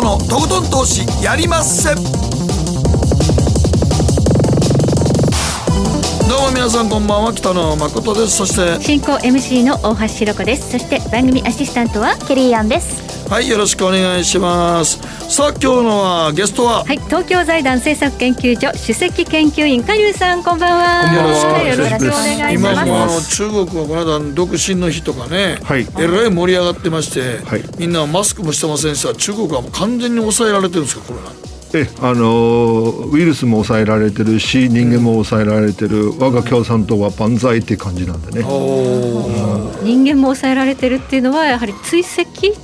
トのとことん投資やりまっせ。どうも皆さんこんばんは。北野誠です。そして進行 MC の大橋ひろ子です。そして番組アシスタントはケリーアンです。はいよろしくお願いします。さあ今日のはゲストは？はい東京財団政策研究所首席研究員加入さんこんばんは。よろしくよろしくお願いし今ます。もあの中国はこの間独身の日とかね、はい。えらい盛り上がってまして、はい。みんなマスクもしてませんしさ。中国はもう完全に抑えられてるんですかコロナ。えあのウイルスも抑えられてるし人間も抑えられてる。我が共産党は万歳って感じなんでね。人間も抑えられてるっていうのはやはり追跡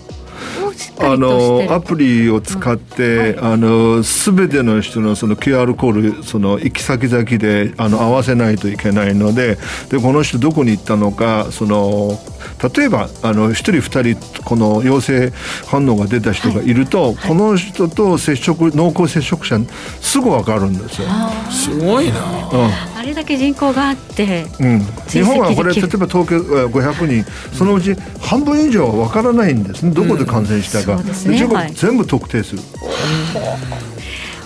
あのアプリを使って、あの全ての人のその QR コードその行き先々であの合わせないといけないのででこの人どこに行ったのかその例えばあの1人2人この陽性反応が出た人がい。ると、この人と接触濃厚接触者すぐ分かるんですよ。すごいな。あれだけ人口があってうん、日本はこれ例えば東京えー500人そのうち半分以上は分からないんですね。どこで感染したか、中国はい。全部特定する、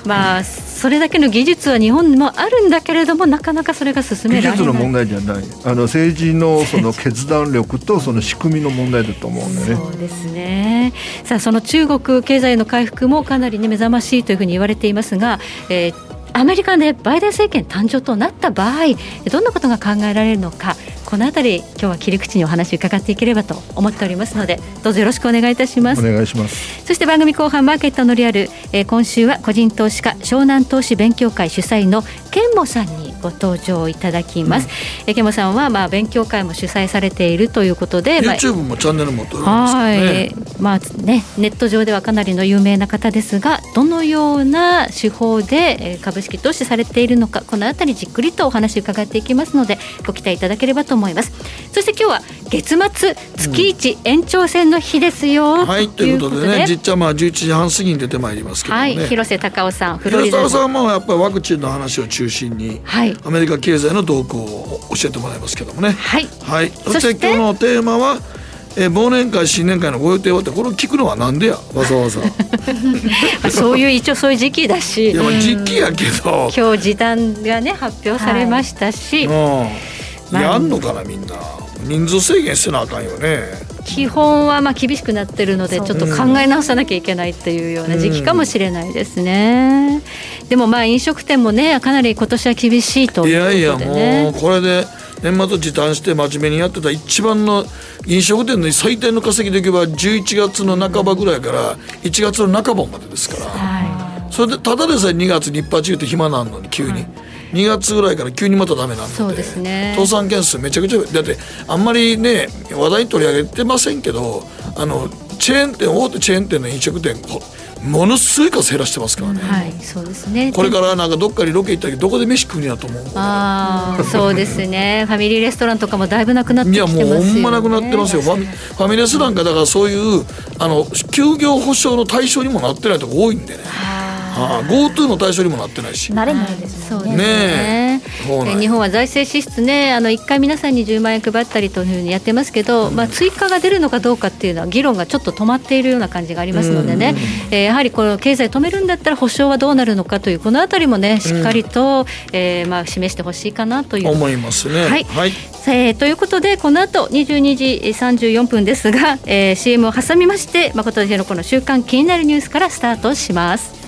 まあそれだけの技術は日本にもあるんだけれどもなかなかそれが進められない。技術の問題じゃない。あの政治のその決断力とその仕組みの問題だと思うんでね。そうですね。さあその中国経済の回復もかなりね目覚ましいというふうに言われていますが、えーアメリカでバイデン政権誕生となった場合どんなことが考えられるのかこのあたり今日は切り口にお話伺っていければと思っておりますのでどうぞよろしくお願いいたします。お願いします。そして番組後半マーケットのリアル、えー今週は個人投資家湘南投資勉強会主催のケンモさんにご登場いただきます、えーケンモさんはまあ勉強会も主催されているということで、まあ YouTube もチャンネル持っておりますからはい。ね、まあね、ネット上ではかなりの有名な方ですがどのような手法でえ式投資されているのかこのあたりじっくりとお話伺っていきますのでご期待いただければと思います。そして今日は月末月一延長戦の日ですよ、はいということで。ねじっちゃんまあ11時半過ぎに出てまいりますけどもね、はい、広瀬隆夫さんフロリダ広沢さんのもやっぱりワクチンの話を中心に、はい。アメリカ経済の動向を教えてもらいますけどもね。はい。はい。そして今日のテーマはえー忘年会新年会のご予定はってこれを聞くのはなんでや？わざわざ。そういう一応そういう時期だし。やまあ時期やけど、今日時短がね発表されましたし、うん。まあ。やんのかなみんな。人数制限してなあかんよね。基本はまあ厳しくなってるのでちょっと考え直さなきゃいけないっていうような時期かもしれないですね。でもまあ飲食店もねかなり今年は厳しいといいうやいやことでね。もうこれで年末時短して真面目にやってた一番の飲食店の最低の稼ぎでいけば11月の半ばぐらいから1月の半ばまでですから。はそれでただでさえ2月に一発言うて暇なんのに急に、2月ぐらいから急にまたダメなんで。ね。倒産件数めちゃくちゃだってあんまりね話題に取り上げてませんけどあのチェーン店大手チェーン店の飲食店ほものすごい数減らしてますからね、い、はい、そうですね。これからなんかどっかにロケ行ったけどどこで飯食うんやと思うああそうですね。ファミリーレストランとかもだいぶなくなってきいやてますよね。もうほんまなくなってますよファミファミレスなんかだからそういうあの休業保障の対象にもなってないとこ多いんでねああ GoTo の対象にもなってないし。慣れないですもんね。ね。そうなんやえ日本は財政支出ね、あの一回皆さんに10万円配ったりというふうにやってますけど、まあ追加が出るのかどうかっていうのは議論がちょっと止まっているような感じがありますのでね、えーやはりこの経済止めるんだったら保証はどうなるのかというこのあたりもねしっかりと、えーまあ示してほしいかなという。思いますね。はい。はい、えーということでこの後22時34分ですが、えー CM を挟みまして誠ひろ子の週刊気になるニュースからスタートします。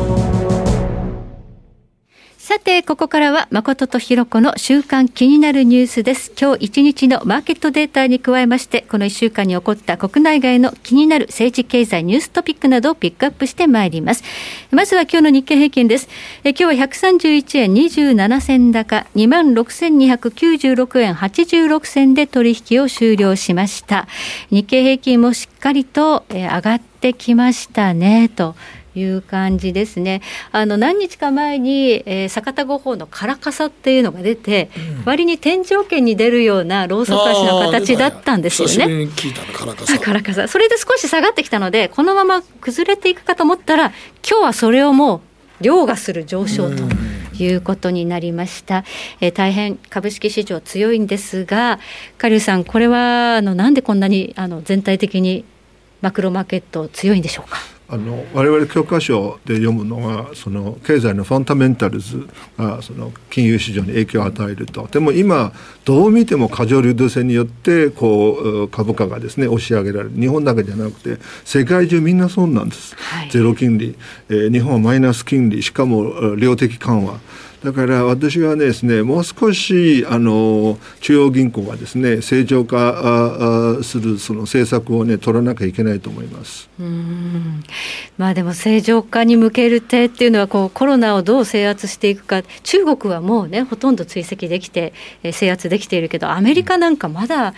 さて、ここからは誠とひろ子の週間気になるニュースです。今日一日のマーケットデータに加えまして、この一週間に起こった国内外の気になる政治経済ニューストピックなどをピックアップしてまいります。まずは今日の日経平均です。え今日は131円27銭高、26,296円86銭で取引を終了しました。日経平均もしっかりとえ上がってきましたね、という感じですね。あの何日か前に、えー、坂田五法のカラカサっていうのが出て、うん、割に天井圏に出るようなローソク足の形だったんですよね。カラカサ。カラカサ。それで少し下がってきたので、このまま崩れていくかと思ったら、今日はそれをもう凌駕する上昇と。いうことになりました、えー、大変株式市場強いんですが、カリュウさん、これはあのなんでこんなにあの全体的にマクロマーケット強いんでしょうか？あの我々教科書で読むのはその経済のファンダメンタルズがその金融市場に影響を与えると。でも今どう見ても過剰流動性によってこう株価がですね押し上げられる。日本だけじゃなくて世界中みんなそうなんです、はい、ゼロ金利、えー、日本はマイナス金利。しかも量的緩和だから私はですねもう少しあの中央銀行がですね正常化するその政策をね取らなきゃいけないと思います。うんまあでも正常化に向ける手っていうのはこうコロナをどう制圧していくか中国はもうねほとんど追跡できて制圧できているけどアメリカなんかまだ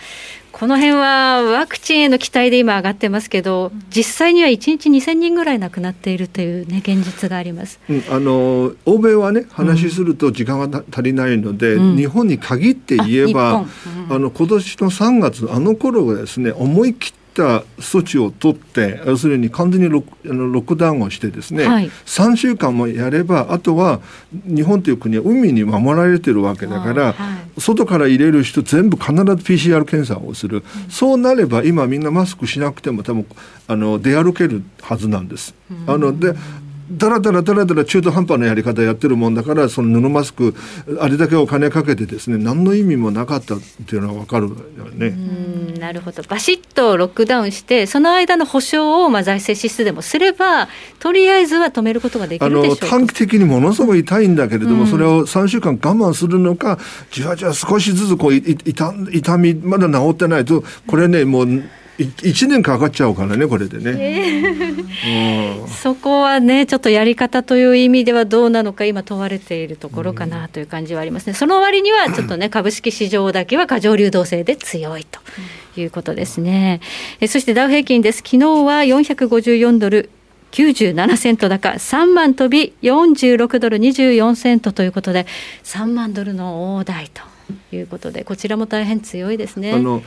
この辺はワクチンへの期待で今上がってますけど、実際には1日2000人ぐらい亡くなっているというね現実があります。うん、あの欧米はね話すると時間が足りないので、うん、日本に限って言えば、あうん、あの今年の3月あの頃がですね思い切ってった措置を取って要するに完全にロッあのロックダウンをしてですね、はい、3週間もやればあとは日本という国は海に守られてるわけだから、はい、外から入れる人全部必ず PCR 検査をする、うん、そうなれば今みんなマスクしなくても多分あの出歩けるはずなんです。うん、あのでだらだらだらだら中途半端なやり方やってるもんだからその布マスクあれだけお金かけてですね何の意味もなかったっていうのは分かるよね。なるほど。バシッとロックダウンしてその間の保証をまあ財政支出でもすればとりあえずは止めることができるでしょう短期的にものすごく痛いんだけれども、うん、それを3週間我慢するのかじわじわ少しずつこう痛痛みまだ治ってないとこれねもう1年かかっちゃうからねこれでね、えー、そこはねちょっとやり方という意味ではどうなのか今問われているところかなという感じはありますね。その割にはちょっとね 株式市場だけは過剰流動性で強いということですね、えそしてダウ平均です。昨日は454ドル97セント高3万飛び46ドル24セントということで3万ドルの大台ということでこちらも大変強いですね。あの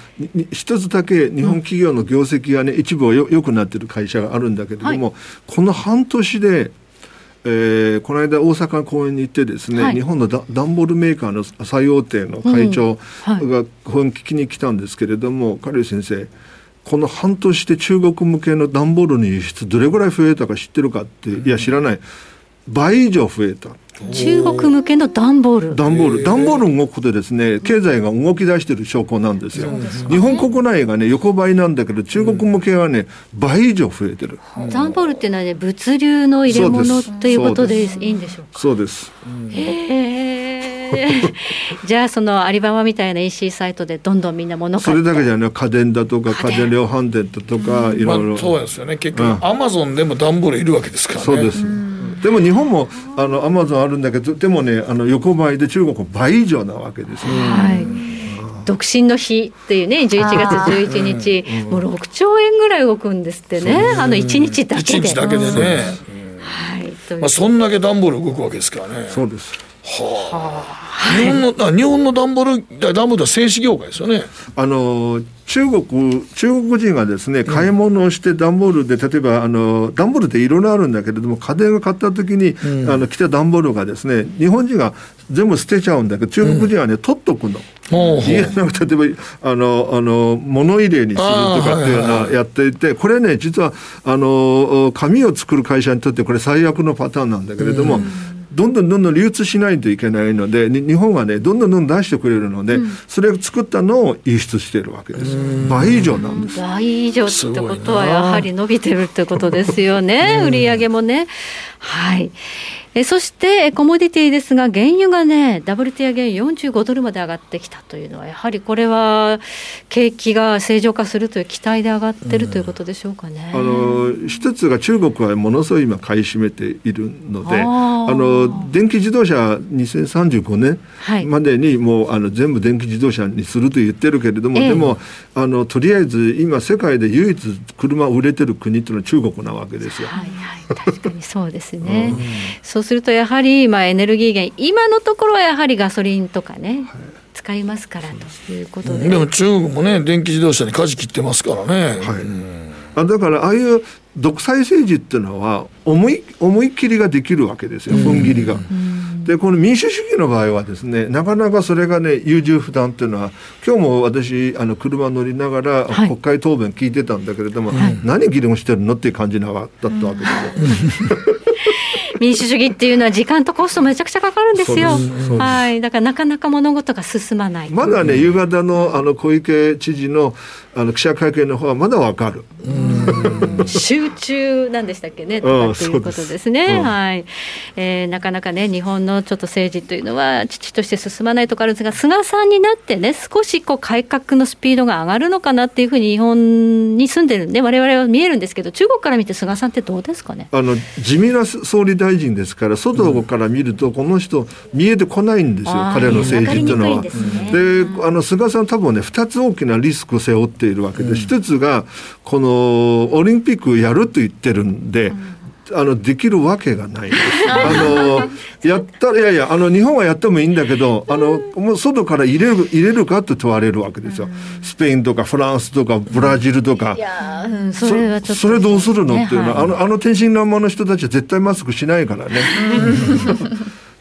一つだけ日本企業の業績がね、うん、一部よよくなってる会社があるんだけれども、はい、この半年でえー、この間大阪公演に行ってですね、はい、日本の段ボールメーカーの最大手の会長が講演聞きに来たんですけれども、うんはい、先生この半年で中国向けの段ボールの輸出どれぐらい増えたか知ってるかっていや知らない倍以上増えた。中国向けの段ボール。段ボール。段ボール動くことでですね経済が動き出している証拠なんですよ、日本国内がね横ばいなんだけど中国向けはね、倍以上増えてる。段ボールっていうのはね物流の入れ物ということでいいんでしょうか？そうです。へえ じゃあそのアリババみたいな EC サイトでどんどんみんな物買って。それだけじゃない家電だとか家電。量販店だとか、いろいろ、そうですよね。結局アマゾンでも段ボールいるわけですからね。そうです、でも日本もあのアマゾンあるんだけどでもねあの横ばいで中国倍以上なわけですよ、はい。独身の日っていうね11月11日、もう6兆円ぐらい動くんですってね。あの1日だけで。1日だけでね、はい。まあ、そんだけ段ボール動くわけですからね。そうです。はあ、日本の日本の段ボール段ボールは製紙業界ですよね。あの中国中国人がですね買い物をして段ボールで例えばあの段ボールっていろいろあるんだけれども家電を買った時に、うん、あの来た段ボールがですね日本人が全部捨てちゃうんだけど中国人はね、うん、取っとくの。家の例えばあのあの物入れにするとかっていうのはやっていて、これね実はあの紙を作る会社にとってこれ最悪のパターンなんだけれども、うんどんどんどんどん流通しないといけないので日本はねどんどんどんどん出してくれるので、うん、それを作ったのを輸出しているわけです倍以上なんです。倍以上ってことはやはり伸びてるってことですよね。売り上げもね。はいえそしてコモディティですが、原油がね、WTI 原油45ドルまで上がってきたというのは、やはりこれは景気が正常化するという期待で上がってるということでしょうかね。あの一つが中国はものすごい今買い占めているので、あの電気自動車2035年までにもう、あの全部電気自動車にすると言ってるけれども、ええ、でもあのとりあえず今世界で唯一車売れてる国っていうのは中国なわけですよ。はいはい、確かにそうですね。うん、そうするとやはりまあエネルギー源今のところはやはりガソリンとかね。はい。使いますからということで、でも中国もね電気自動車に舵切ってますからね、はい、うん、あだからああいう独裁政治っていうのは思い思い切りができるわけですよ踏ん切りが。でこの民主主義の場合はですねなかなかそれがね優柔不断っていうのは今日も私あの車乗りながら国会答弁聞いてたんだけれども、はい、何議論してるのっていう感じなだったわけですよ。民主主義っていうのは時間とコストめちゃくちゃかかるんですよ。はい、だからなかなか物事が進まない。まだね、夕方のあの小池知事のあの記者会見の方はまだわかる。集中なんでしたっけね？とかっていうことですね。はい、えー、なかなかね日本のちょっと政治というのは父として進まないところあるんですが菅さんになってね少しこう改革のスピードが上がるのかなっていうふうに日本に住んでるんで我々は見えるんですけど中国から見て菅さんってどうですかね？あの地味な総理大臣ですから外から見るとこの人見えてこないんですよ、うん、彼の政治っていうのは。で、ね、あの菅さん多分ね2つ大きなリスクを背負っているわけで、うん、1つがこのオリンピックやると言ってるんで。うんあのできるわけがないあの やったらいやいやあの日本はやってもいいんだけどあのもう外から入れる入れるかと問われるわけですよ。スペインとかフランスとかブラジルとか、うん、それそれどうするのっていうのは、はい、あのあの天真爛漫の人たちは絶対マスクしないからね。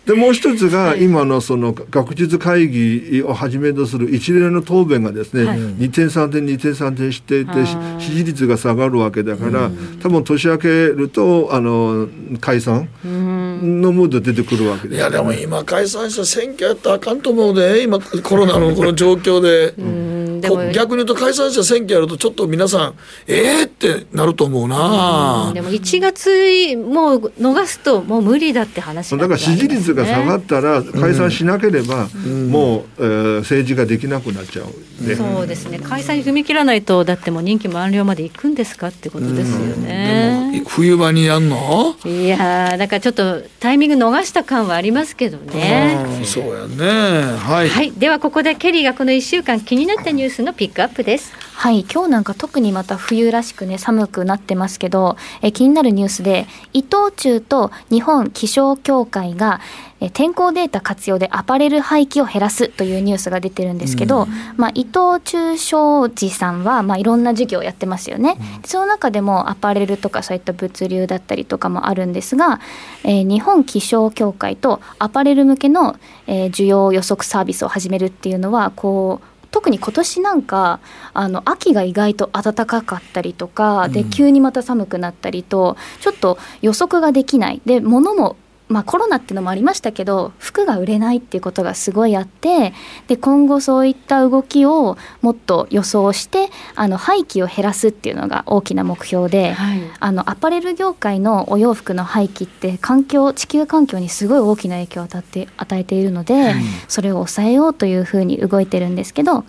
でもう一つが今のその学術会議をはじめとする一連の答弁がですね、はい、2点3点2点3点していて支持率が下がるわけだから、多分年明けるとあの解散のムード出てくるわけです、いやでも今解散した選挙やったらあかんと思うで今コロナのこの状況で。逆に言うと解散した選挙やるとちょっと皆さんええー、ってなると思うな、うん、でも1月もう逃すともう無理だって話だから支持率が下がったら解散しなければ、うん、もう、えー、政治ができなくなっちゃう、ね、そうですね。解散に踏み切らないとだってもう任期満了まで行くんですかってことですよね、冬場にやんの？いやだからちょっとタイミング逃した感はありますけどね。そうやね。はい、はい、ではここでケリーがこの1週間気になったニュースのピックアップです。はい。今日なんか特にまた冬らしくね寒くなってますけどえ気になるニュースで伊藤忠と日本気象協会がえ天候データ活用でアパレル廃棄を減らすというニュースが出てるんですけど、うん、まあ、伊藤忠商事さんは、まあ、いろんな事業をやってますよね、うん、その中でもアパレルとかそういった物流だったりとかもあるんですが、えー、日本気象協会とアパレル向けの、えー、需要予測サービスを始めるっていうのはこう特に今年なんかあの秋が意外と暖かかったりとかで急にまた寒くなったりと、ちょっと予測ができない。で物もまあ、コロナっていうのもありましたけど服が売れないっていうことがすごいあってで今後そういった動きをもっと予想してあの廃棄を減らすっていうのが大きな目標で、はい、あのアパレル業界のお洋服の廃棄って環境地球環境にすごい大きな影響を与えて与えているので、はい、それを抑えようというふうに動いてるんですけど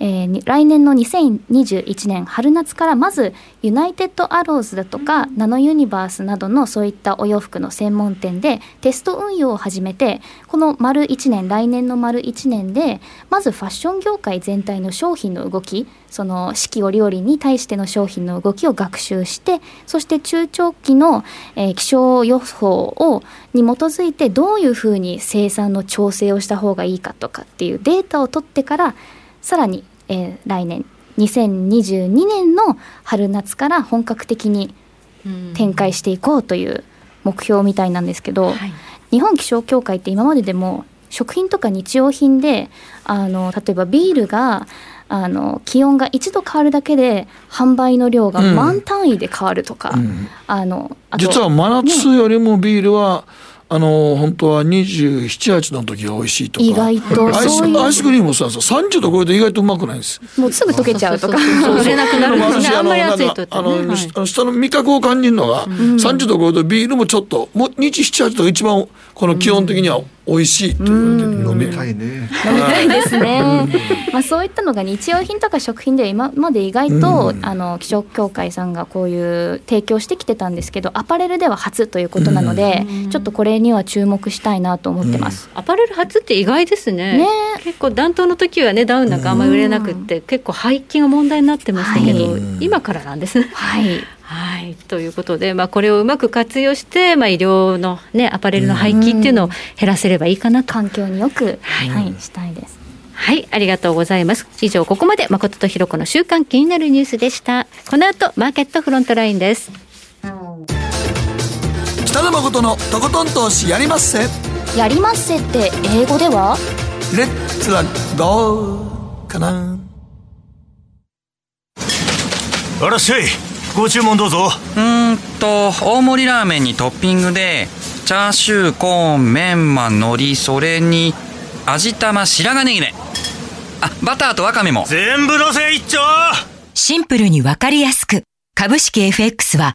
えー、来年の2021年春夏からまずユナイテッドアローズだとか、ナノユニバースなどのそういったお洋服の専門店でテスト運用を始めてこの丸1年来年の丸1年でまずファッション業界全体の商品の動きその四季折々に対しての商品の動きを学習してそして中長期の、えー、気象予報をに基づいてどういうふうに生産の調整をした方がいいかとかっていうデータを取ってからさらにえー、来年2022年の春夏から本格的に展開していこうという目標みたいなんですけど、はい、日本気象協会って今まででも食品とか日用品であの例えばビールがあの気温が1度変わるだけで販売の量が満単位で変わるとか、うん、あの実は真夏よりもビールは、あの本当は27、8の時が美味しいとか。意外とアイスそういう。アイスクリームもさ30度超えると意外とうまくないんです。もうすぐ溶けちゃうとか。そうそうそう売れなくなる。んですね私あんまりなんか暑いとね。あの、はい。下の味覚を感じるのが、30度超えるとビールもちょっともう27、8度が一番この気温的には美味しいと言われてる。飲みたいね。飲みたいですね。まあそういったのが日用品とか食品では今まで意外と、あの気象協会さんがこういう提供してきてたんですけどアパレルでは初ということなので、ちょっとこれには注目したいなと思ってます。アパレル初って意外ですね。ね。結構暖冬の時はねダウンなんかあんまり売れなくって、結構廃棄が問題になってましたけど、は今からなんですね。はい。はい、ということで、まあ、これをうまく活用して、まあ、医療の、ね、アパレルの廃棄っていうのを減らせればいいかなと。環境によく、ははいい、したいです。はい、ありがとうございます。以上、ここまで誠とひろ子の週間気になるニュースでした。この後、マーケットフロントラインです。北野誠のとことん投資やりまっせやりまっせって英語では？レッツラゴーかなあらっしゃいご注文どうぞ。うーんと大盛りラーメンにトッピングでチャーシューコーンメンマ海苔それに味玉白髪ネギね。あバターとワカメも。全部のせ一丁。シンプルにわかりやすく。株式 FX は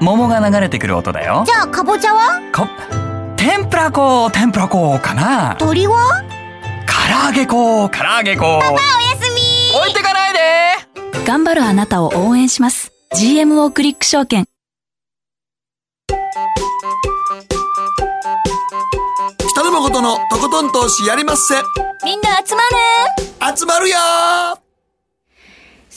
桃が流れてくる音だよ。じゃあかぼちゃは？こ天ぷらこ天ぷらこかな？鳥は？唐揚げこ唐揚げこおやすみ。置いてかないで。頑張るあなたを応援します。GMO クリック証券。北野誠のとことん投資やりまっせ。みんな集まる。集まるよ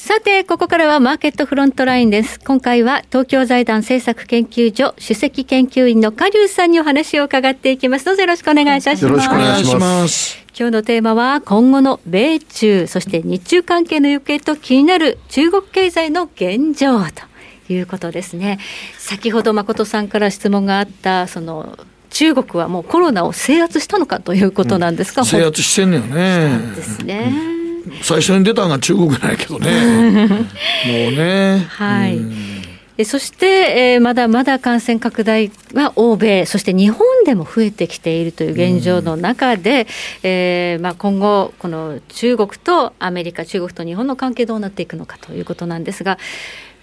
さて、ここからはマーケットフロントラインです。今回は東京財団政策研究所首席研究員の加龍さんにお話を伺っていきます。どうぞよろしくお願いいたします。よろしくお願いしますす今日のテーマは今後の米中そして日中関係の行方と気になる中国経済の現状ということですね先ほど誠さんから質問があったその中国はもうコロナを制圧したのかということなんですか、制圧してんのよねですね、最初に出たのが中国なんやけどね。もうね。はい。えそして、えーまだまだ感染拡大は欧米、そして日本でも増えてきているという現状の中で、えーまあ、今後、この中国とアメリカ、中国と日本の関係どうなっていくのかということなんですが、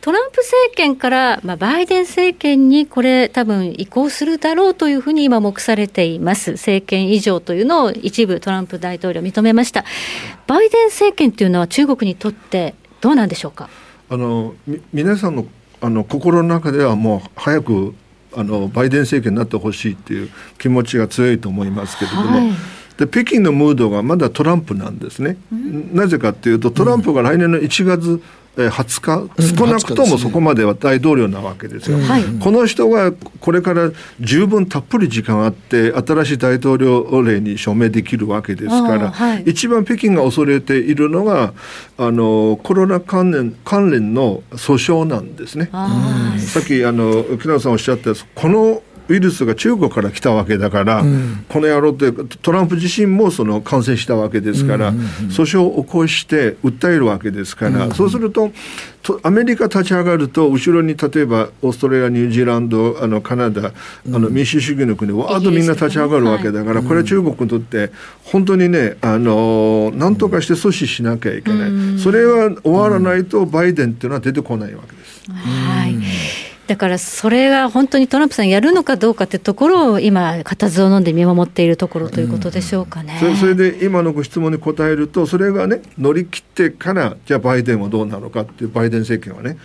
トランプ政権から、まあ、バイデン政権にこれ、多分移行するだろうというふうに今、目されています、政権移譲というのを一部、トランプ大統領認めました。バイデン政権というのは、中国にとってどうなんでしょうか？あのみ皆さんのあの心の中ではもう早くあのバイデン政権になってほしいっていう気持ちが強いと思いますけれども、はいで北京のムードがまだトランプなんですね。なぜかっていうとトランプが来年の1月、えー20日少なくともそこまでは大統領なわけですよ。はい。この人がこれから十分たっぷり時間あって新しい大統領令に署名できるわけですから、はい。一番北京が恐れているのがあのコロナ関連関連の訴訟なんですね。さっきあの木永さんおっしゃったこのウイルスが中国から来たわけだから、この野郎ってトランプ自身もその感染したわけですから、訴訟を起こして訴えるわけですから、そうするととアメリカ立ち上がると後ろに例えばオーストラリアニュージーランドあのカナダ、あの民主主義の国わーっとみんな立ち上がるわけだから、これは中国にとって本当にねあの何とかして阻止しなきゃいけない、それは終わらないとバイデンっていうのは出てこないわけです。はい。だからそれが本当にトランプさんやるのかどうかってところを今、固唾を飲んで見守っているところということでしょうかね。それそれで今のご質問に答えるとそれがね乗り切ってからじゃあバイデンはどうなのかっていうバイデン政権はね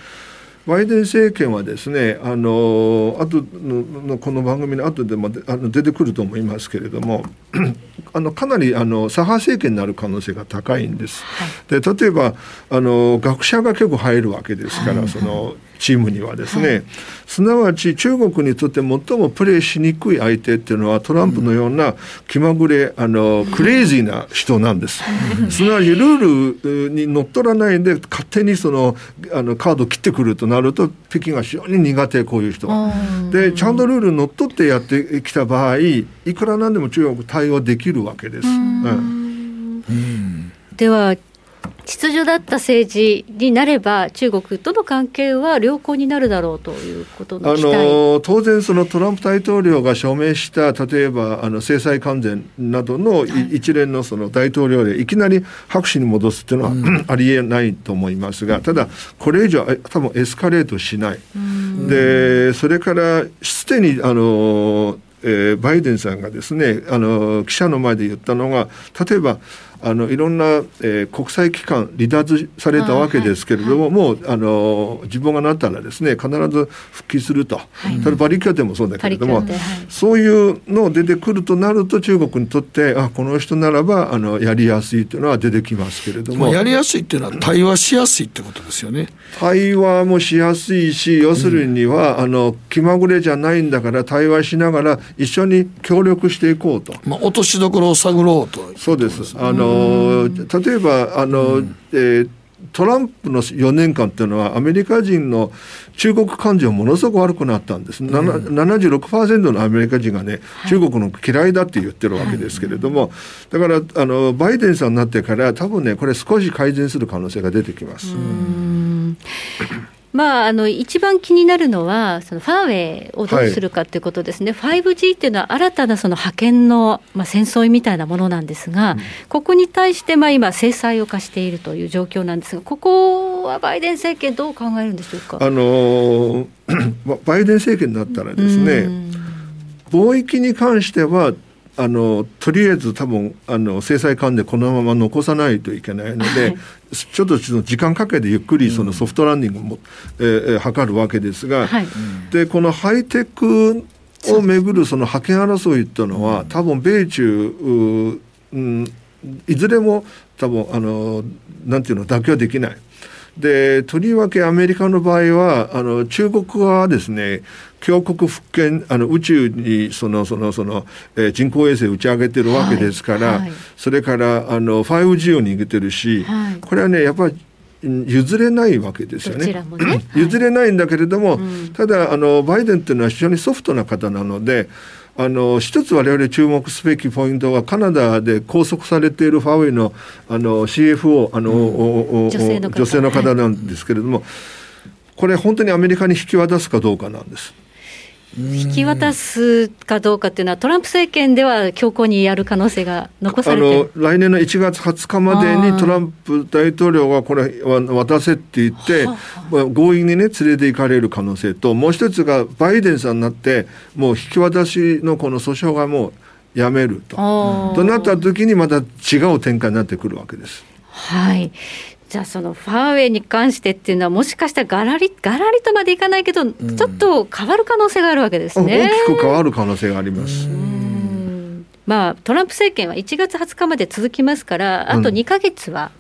バイデン政権はですねあの後ののこの番組の後でもであの出てくると思いますけれども あのかなりあの左派政権になる可能性が高いんです。で例えばあの学者が結構入るわけですから、そのチームにはですね、はい、すなわち中国にとって最もプレーしにくい相手っていうのはトランプのような気まぐれあのクレイジーな人なんです。すなわちルールにのっとらないで勝手にそのあのカードを切ってくるとなると北京が非常に苦手こういう人は。でちゃんとルールにのっとってやってきた場合いくらなんでも中国対応できるわけです。では秩序だった政治になれば、中国との関係は良好になるだろうということのあの当然、そのトランプ大統領が署名した、例えばあの制裁関税などの一連のその大統領でいきなり拍手に戻すっていうのは、うん、ありえないと思いますが、ただ、これ以上、多分エスカレートしない。でそれからすでにあの、えー、バイデンさんがですねあの記者の前で言ったのが例えばあのいろんな、えー、国際機関離脱されたわけですけれども、はい、もうあの自分がなったらですね必ず復帰すると、はい、ただパリ協定もそうだけれども、はい、そういうの出てくるとなると中国にとってあこの人ならばあのやりやすいというのは出てきますけれども。やりやすいっていうのは対話しやすいってことですよね。対話もしやすいし要するには、うん、あの気まぐれじゃないんだから対話しながら一緒に協力していこうと。まあ、落としどころを探ろうと。そうです。あの例えばあの、うん、えートランプの4年間っていうのはアメリカ人の中国感情ものすごく悪くなったんです、うん、76%のアメリカ人がね、はい、中国の嫌いだって言ってるわけですけれども、はい、だからあのバイデンさんになってから多分ねこれ少し改善する可能性が出てきます。まあ、あの一番気になるのは、そのファーウェイをどうするかということですね、はい、5G っていうのは新たなその覇権の、まあ、戦争みたいなものなんですが、うん、ここに対してまあ今、制裁を課しているという状況なんですが、ここはバイデン政権、どう考えるんでしょうか？あの バイデン政権になったらですね、貿易に関してはあのとりあえず多分あの制裁関連このまま残さないといけないので、はい、ちょっと時間かけてゆっくりそのソフトランディングも、うん、えー、図るわけですが、はい、でこのハイテクをめぐるその覇権争いというのは、多分米中うん、いずれも多分あのなんていうの妥協できない。でとりわけアメリカの場合はあの中国はですね強国復権あの宇宙にそのそのその、えー、人工衛星打ち上げてるわけですから、はいはい、それからあの 5G を逃げてるし、はい、これはねやっぱり譲れないわけですよね。ね。譲れないんだけれども、ただあのバイデンっていうのは非常にソフトな方なのであの一つ我々注目すべきポイントはカナダで拘束されているファーウェイのあの CFO あの、うん、女性女性の方なんですけれども、はい、これ本当にアメリカに引き渡すかどうかなんです。引き渡すかどうかっていうのは、トランプ政権では強硬にやる可能性が残されてあの来年の1月20日までにトランプ大統領がこれ渡せって言って、強引にね連れて行かれる可能性と、もう一つがバイデンさんになって、もう引き渡しのこの訴訟がもうやめると。となった時にまた違う展開になってくるわけです。はいじゃあそのファーウェイに関してっていうのはもしかしたらガラリガラリとまでいかないけど、うん、ちょっと変わる可能性があるわけですね。大きく変わる可能性があります。まあ、トランプ政権は1月20日まで続きますから、あと2か月は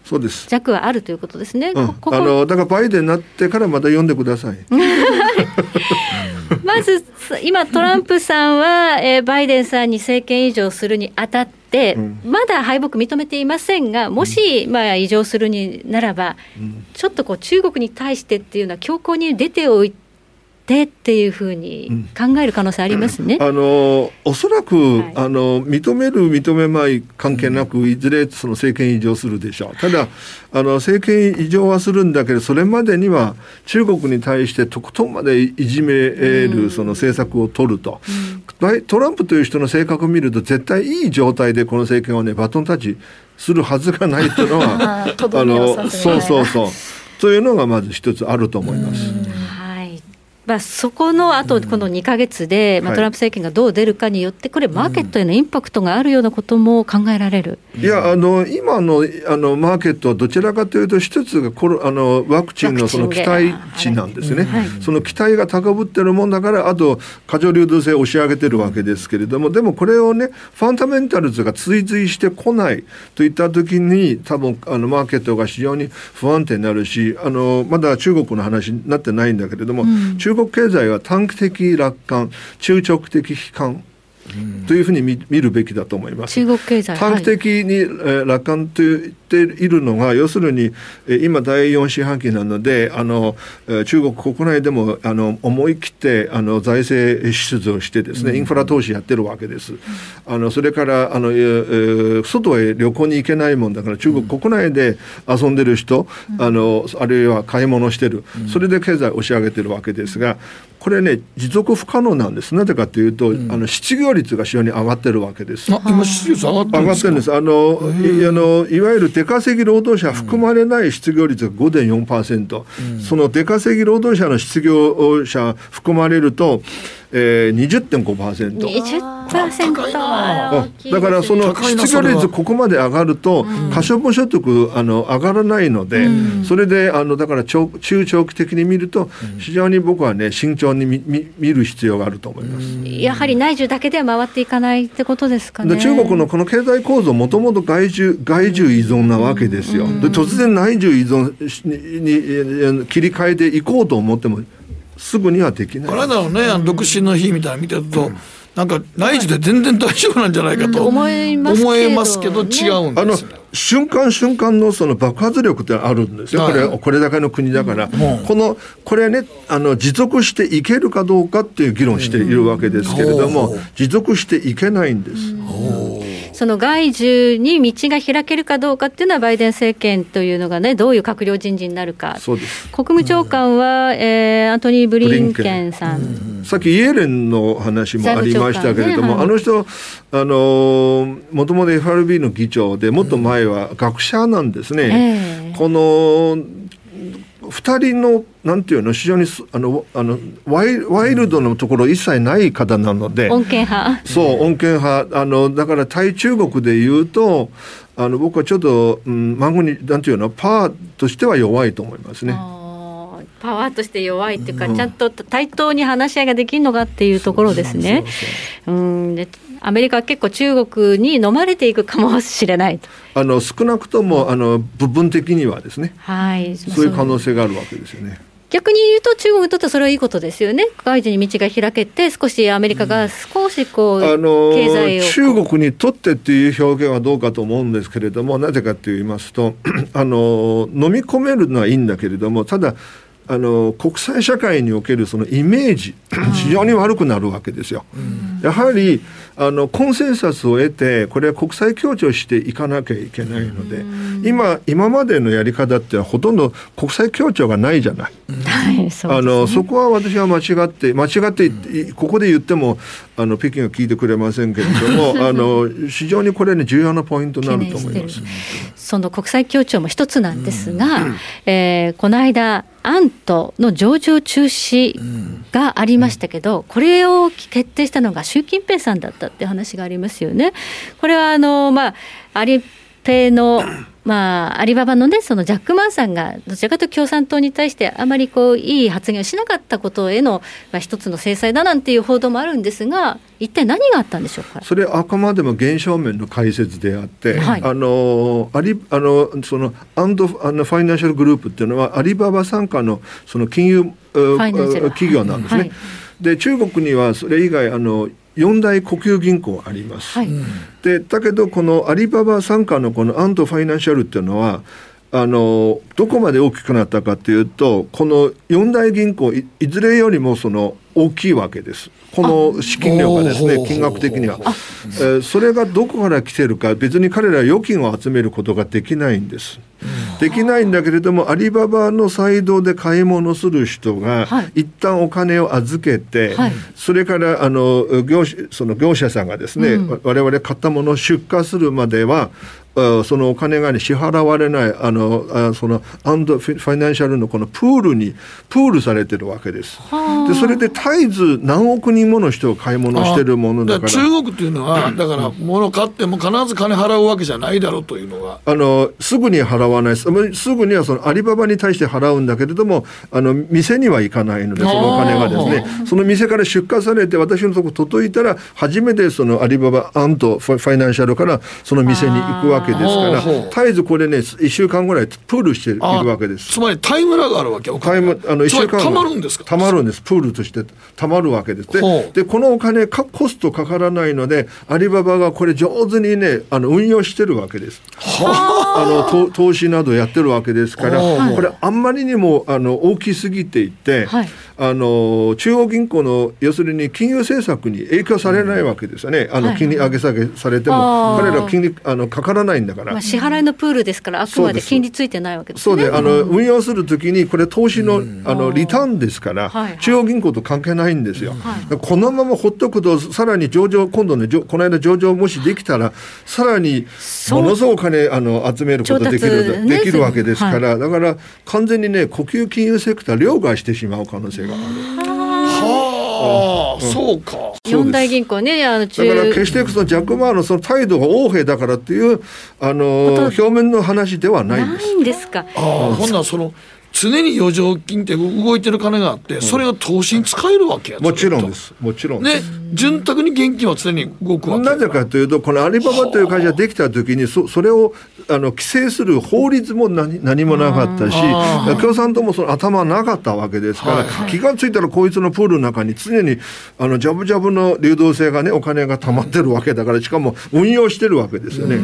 弱はあるということですね。うん、ここあのだからバイデンになってからまた読んでください。まず今、トランプさんは、えー、バイデンさんに政権移譲するにあたって、うん、まだ敗北認めていませんが、もし、まあ、移譲するにならば、うん、ちょっとこう中国に対してっていうのは強硬に出ておいて、てっていうふうに考える可能性ありますね。うん、あのおそらく、はい、あの認める認めまい関係なくいずれその政権移譲するでしょう。ただあの政権移譲はするんだけどそれまでには中国に対してとことんまでいじめるその政策を取ると、うん、トランプという人の性格を見ると絶対いい状態でこの政権はねバトンタッチするはずがないというのは あのそうそうそう。というのがまず一つあると思います。まあ、そこのあと、この2か月で、まあ、トランプ政権がどう出るかによって、これ、マーケットへのインパクトがあるようなことも考えられる、いやあの今のあのマーケットはどちらかというと、一つがコロあのワクチンのその期待値なんですね、はい、その期待が高ぶってるもんだから、あと過剰流動性を押し上げてるわけですけれども、でもこれをね、ファンダメンタルズが追随してこないといったときに、多分あのマーケットが非常に不安定になるし、あのまだ中国の話になってないんだけれども、うん、中国国経済は短期的楽観中長期的悲観。というふうに見るべきだと思います。中国経済短期的に、はい、楽観というているのが要するに今第4四半期なのであの中国国内でもあの思い切ってあの財政出動してですねインフラ投資やってるわけです。あのそれからあの、え外へ旅行に行けないもんだから中国国内で遊んでる人、あのあるいは買い物してる。それで経済を押し上げてるわけですがこれね持続不可能なんです。なぜかというと、あの失業率が非常に上がってるわけです。今失業率上がってるんです上がってるんです。あのいあのいわゆる出稼ぎ労働者含まれない失業率が5.4%、うん、その出稼ぎ労働者の失業者含まれると、えー、20.5%。20%だからその失業率ここまで上がると、可処分所得あの上がらないので、うん、それであのだから中長期的に見ると非常に僕はね慎重に見見る必要があると思います。やはり内需だけでは回っていかないってことですかね。中国のこの経済構造もともと外需外需依存なわけですよ。で突然内需依存に切り替えていこうと思ってもすぐにはできない。この間のね、あの独身の日みたいな見てると、うんなんか内需で全然大丈夫なんじゃないかと思いますけど違うんですよ。瞬間瞬間のその爆発力ってあるんですよ、これこれだけの国だから、このこれねあの持続していけるかどうかっていう議論しているわけですけれども、持続していけないんです。その外需に道が開けるかどうかっていうのは、バイデン政権というのがね、どういう閣僚人事になるか、そうです。国務長官は、えー、アントニー・ブリンケンさん。さっきイエレンの話もありましたけれども、ねはい、あの人、あのもともと FRB の議長で、もっと前は学者なんですね。えー、この2人のなんていうの非常にあのあのワイワイルドのところ一切ない方なので穏健派そう穏健派あのだから対中国で言うとあの僕はちょっと、うん、孫になんていうのパワーとしては弱いと思いますね。パワーとして弱いっていうか、うん、ちゃんと対等に話し合いができるのかっていうところですね。うんでアメリカは結構中国に飲まれていくかもしれないあの少なくともあの部分的にはですね、はい、そう。いう可能性があるわけですよね。逆に言うと、中国にとってはそれはいいことですよね、外需に道が開けて、少しアメリカが少しこう、うん、あの経済を中国にとってっていう表現はどうかと思うんですけれども、なぜかと言いますと、あの飲み込めるのはいいんだけれども、ただ、あの国際社会におけるそのイメージ、非常に悪くなるわけですよ。やはりあのコンセンサスを得てこれは国際協調していかなきゃいけないので今今までのやり方ってほとんど国際協調がないじゃない。はいそあのそこは私は間違って間違ってここで言ってもあの北京は聞いてくれませんけれども あの非常にこれね重要なポイントになると思います。その国際協調も一つなんですが、うん、えー、この間アントの上場中止がありましたけど、これを決定したのが習近平さんだったって話がありますよね。これはあの、まあ、アリペイの まあ、アリババのね、そのジャック・マンさんが、どちらかというと共産党に対して、あまりこういい発言をしなかったことへの、まあ、一つの制裁だなんていう報道もあるんですが、一体何があったんでしょうかそれあくまでも現象面の解説であって、はい、あのアリあのそのアントあのファイナンシャルグループっていうのは、アリババ傘下のその金融企業なんですね。はい、で中国にはそれ以外あの四大国有銀行あります。はい、でだけどこのアリババ傘下のこのアントファイナンシャルっていうのはあのどこまで大きくなったかというとこの四大銀行いずれよりもその大きいわけです。この資金量がですね金額的には、えー、それがどこから来てるか別に彼らは預金を集めることができないんです。できないんだけれどもアリババのサイドで買い物する人が、はい、一旦お金を預けて、はい、それからあの業その業者さんがですね、うん、我々買ったものを出荷するまではあそのお金が、ね、支払われないあのあそのアンドファイナンシャルのこのプールにプールされてるわけです。でそれで絶えず何億人もの人が買い物してるものだから中国っていうのは、だから物買っても必ず金払うわけじゃないだろうというのが。あのすぐに払わない。すすぐにはそのアリババに対して払うんだけれどもあの店には行かないのでそのお金がですね。その店から出荷されて私のとこ届いたら初めてそのアリババアントファイナンシャルからその店に行くわけですから絶えずこれね1週間ぐらいプールしているあわけです。つまりタイムラグあるわけ？おタイあの一週間たまるんですか？たまるんです。プールとしてたまるわけです。でこのお金かコストかからないのでアリババがこれ上手にねあの運用してるわけです。あのと投資などやってるわけですからこれあんまりにもあの大きすぎていて、はい。あの中央銀行の要するに金融政策に影響されないわけですよね、あの金利上げ下げされても、彼ら金利あのかからないんだから。まあ、支払いのプールですから、あくまで金利ついてないわけですね。そうで、あの、運用するときに、これ投資の、あの、リターンですから、はい。はい。中央銀行と関係ないんですよ。はい。このままほっとくと、さらに上場、今度ね、じょこの間上場もしできたら、さらに、ものすごくお金、あの、集めることでき調る、達ねできるわけですから、だから、完全にね、呼吸金融セクター、両替してしまう可能性がある。はあ、そうか四大銀行ね、あの中だから決してそのジャック・マーのその態度が横柄だからっていうあの表面の話ではないんですない。んですか。ああほんならその常に余剰金って動いてる金があって、それが投資に使えるわけやもちろんです。もちろんです。で潤沢に現金は常に動くわけなぜかというと、このアリババという会社ができたときに、そそれをあの規制する法律も何何もなかったし、共産党もその頭なかったわけですから、気がついたらこいつのプールの中に常にあのジャブジャブの流動性がね、お金が溜まってるわけだから、しかも運用してるわけですよね。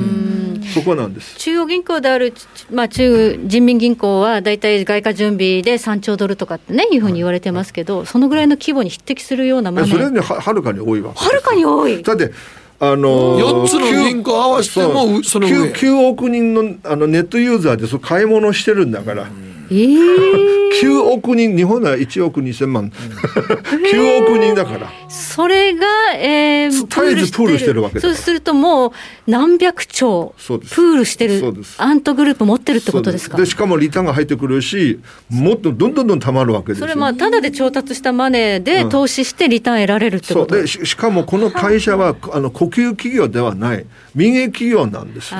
そこなんです。中央銀行である、まあ、中人民銀行は大体外貨準備で3兆ドルとかってね、いうふうに言われてますけど、そのぐらいの規模に匹敵するようなマネー、それにははるかに多いわ。はるかに多い。だってあの4つの銀行合わせてもその上。9, 9億人のあのネットユーザーでそう買い物してるんだから、えー。9億人日本は1億2000万、9億人だから。それが、えー、絶えずプールしてる。わけそうするともう何百兆プールしてるアントグループ持ってるってことですか？でしかもリターンが入ってくるしもっとどんどんどん溜まるわけですよ。それまあただで調達したマネーで投資してリターン得られるってこと？でししかもこの会社はあの呼吸企業ではない。民営企業なんですう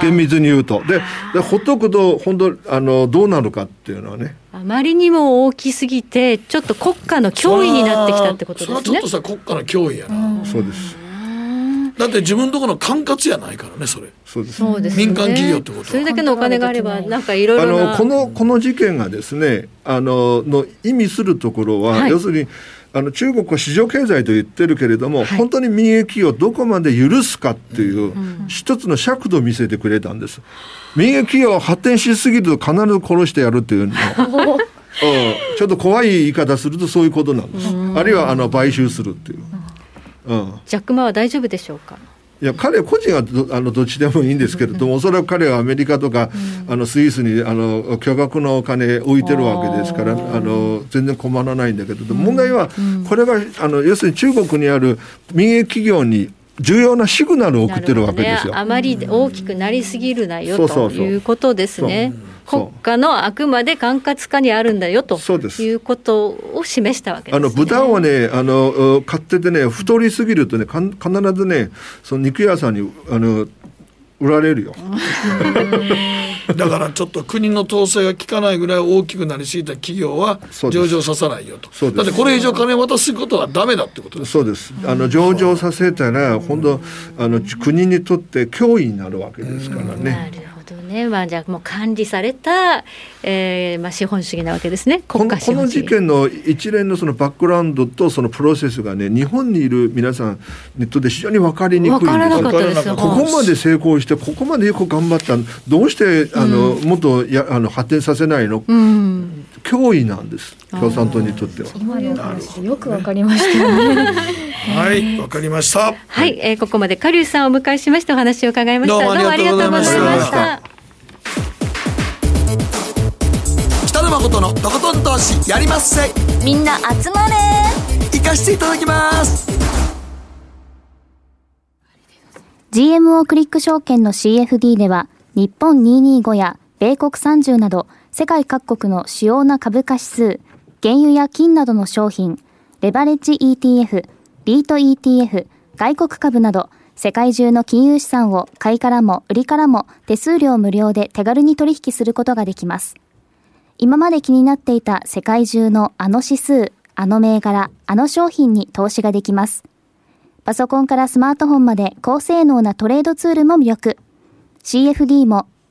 厳密に言うと。ででほっとくと本当あのどうなるかっていうのはね。あまりにも大きすぎてちょっと国家の脅威になってきたってことですね。それはちょっとさ国家の脅威やな、そうです。だって自分のところの管轄やないからねそれ。そうですそうですね。民間企業ってことは。それだけのお金があればなんかいろいあろな。のこのこの事件がですねあのの意味するところは、はい。要するにあの中国は市場経済と言ってるけれども、はい本当に民営企業をどこまで許すかっていう、一つの尺度を見せてくれたんです。民営企業は発展しすぎると必ず殺してやるっていうの。うんちょっと怖い言い方するとそういうことなんです。あるいはあの買収するっていう。うんジャック・マーは大丈夫でしょうか？いや彼個人はどあのどっちでもいいんですけれども、おそらく彼はアメリカとか、あのスイスにあの巨額のお金置いてるわけですからあの全然困らないんだけど、問題はこれがあの要するに中国にある民営企業に重要なシグナルを送ってるわけですよ。ね、あまり大きくなりすぎるなよとそうそうそういう。ことですね。そう国家のあくまで管轄下にあるんだよとそうです。いうことを示したわけです、ね。あの豚をねあの買っててね太りすぎるとねかん必ずねその肉屋さんにあの売られるよ。だからちょっと国の統制が効かないぐらい大きくなりすぎた企業は上場させないよと。そうです。だってこれ以上金渡すことはダメだってことです。そうです。あの上場させたら、本当あの国にとって脅威になるわけですからなね。どね。まあじゃあもう管理された、えー、まあ資本主義なわけですね。こ国のこの家資本主義。事件の一連のそのバックグラウンドとそのプロセスがね、日本にいる皆さんにとって非常に分かりにくいんですわからなかったですよ。ここまで成功して、ここまでよく頑張った、どうしてあの、もっとやあの発展させないの、うん。脅威なんです、共産党にとっては。今のお話でよくわかりましたね。はいわかりましたはい、えー、ここまでカリさんをお迎えしましてお話を伺いました。どうもありがとうございましたどうもありがとうございました。北野誠のとことん投資やりまっせみんな集まれ行かしていただきます GMO クリック証券の CFD では、日本225や米国30など、世界各国の主要な株価指数、原油や金などの商品、レバレッジ ETF、リート ETF、外国株など、世界中の金融資産を買いからも売りからも手数料無料で手軽に取引することができます。今まで気になっていた世界中のあの指数、あの銘柄、あの商品に投資ができます。パソコンからスマートフォンまで高性能なトレードツールも魅力。CFD も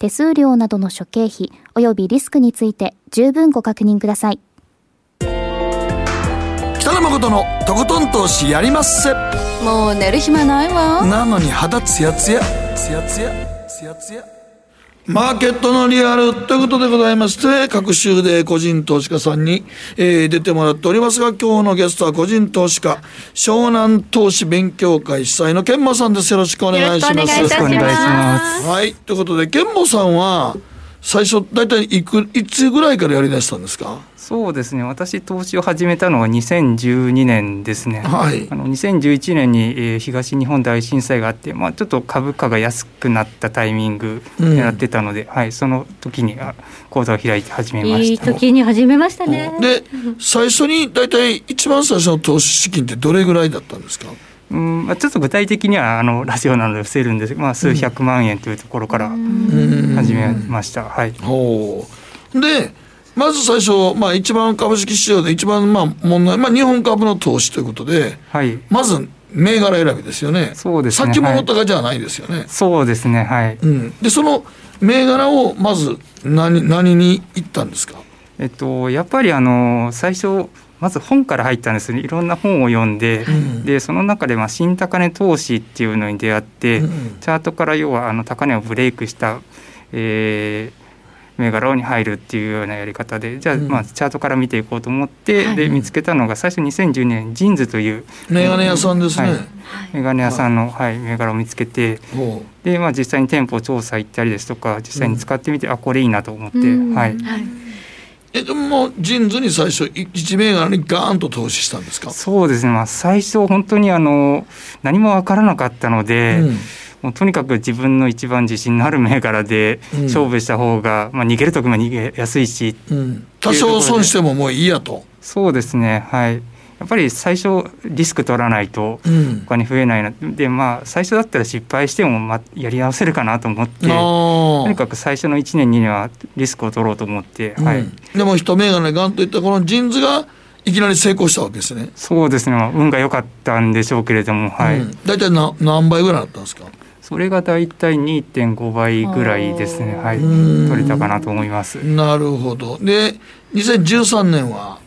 手数料などの諸経費及びリスクについて十分ご確認ください。北野誠のとことん投資やりまっせ。もう寝る暇ないわ。なのに肌ツヤツヤツヤツヤツヤツヤマーケットのリアルということでございまして各週で個人投資家さんに、えー、出てもらっておりますが今日のゲストは個人投資家湘南投資勉強会主催の健馬さんです。よろしくお願いします。よろしくお願いします。はい。ということで健馬さんは最初大体いくいつぐらいからやりだしたんですか？そうですね。私投資を始めたのは2012年ですね、はい、あの2011年に、えー、東日本大震災があって、まあ、ちょっと株価が安くなったタイミング狙ってたので、うん、はい、その時に講座を開いて始めました。いい時に始めましたね。で最初に大体一番最初の投資資金ってどれぐらいだったんですか？うんまあ、ちょっと具体的にはあのラジオなので伏せるんですが、まあ、数百万円というところから始めました。はい、でまず最初、まあ、一番株式市場で一番まあ問題、まあ、日本株の投資ということで、はい、まず銘柄選びですよね。そうですね。先物高じゃないですよね。はい、そうですね。はい。うん。で、その銘柄をまず何、何に行ったんですか？えっと、やっぱりあの、最初、まず本から入ったんですね。いろんな本を読んで、うん、でその中でまあ新高値投資っていうのに出会って、うん、チャートから要はあの高値をブレイクした、えー、銘柄に入るっていうようなやり方でじゃあまあチャートから見ていこうと思って、うん、で見つけたのが最初2010年ジンズというメガネ屋さんですね、はい、メガネ屋さんの、はい、銘柄を見つけてで、まあ、実際に店舗調査行ったりですとか実際に使ってみて、あこれいいなと思って、はい、はいえでもジンズに最初一銘柄にガーンと投資したんですか？そうですね、まあ、最初本当にあの何も分からなかったので、うん、もうとにかく自分の一番自信のある銘柄で勝負した方が、うん、まあ、逃げる時も逃げやすいし、うん、多少損してももういいやと。そうですね。はいやっぱり最初リスク取らないとお金増えないな、うん、でまあ最初だったら失敗してもまやり直せるかなと思ってとにかく最初の1年2年はリスクを取ろうと思って、うん、はい、でも一銘柄ガンといったこのジンズがいきなり成功したわけですね。そうですね。運が良かったんでしょうけれどもはい、うん、大体な何倍ぐらいだったんですか？それが大体2.5倍ぐらいですね。はい。取れたかなと思います。なるほど。で2013年は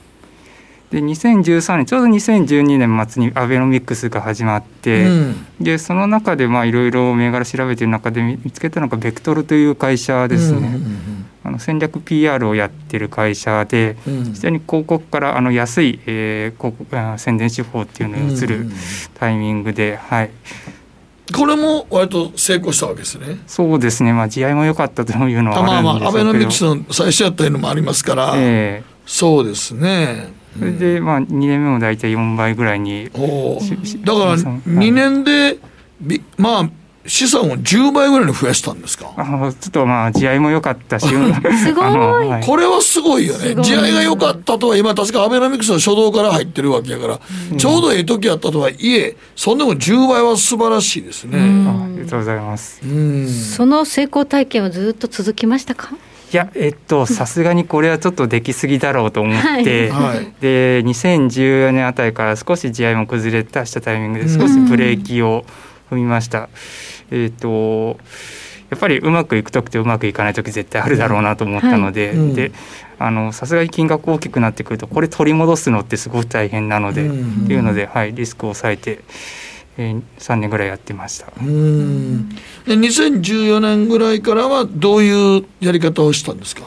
で2013年ちょうど2012年末にアベノミクスが始まって、うん、でその中でいろいろ銘柄調べてる中で見つけたのがベクトルという会社ですね。うんうんうん、あの戦略 PR をやってる会社で、うん、非常に広告からあの安い、えー、広告宣伝手法っていうのに移るタイミングで、はい。これも割と成功したわけですね。そうですね。まあ地合いも良かったというのはまあまあアベノミクスの最初やったのもありますから。えー、そうですね。それでまあ2年目も大体4倍ぐらいにだから2年で、まあ資産を10倍ぐらいに増やしたんですか？あちょっとまあ地合いも良かったし。すごい、はい、これはすごいよね。地合いが良かったとは今確かアベノミクスの初動から入ってるわけやから、うん、ちょうどええ時やったとはいえそんでも10倍は素晴らしいですね、ありがとうございます。その成功体験はずっと続きましたか？いやえっとさすがにこれはちょっとできすぎだろうと思って、はい、で2014年あたりから少し地合いも崩れたしたタイミングで少しブレーキを踏みました。えっとやっぱりうまくいく時とうまくいかない時絶対あるだろうなと思ったので、はい、であのさすがに金額大きくなってくるとこれ取り戻すのってすごく大変なので、っていうので、はい、リスクを抑えてえー、3年ぐらいやってました。うん。で2014年ぐらいからはどういうやり方をしたんですか？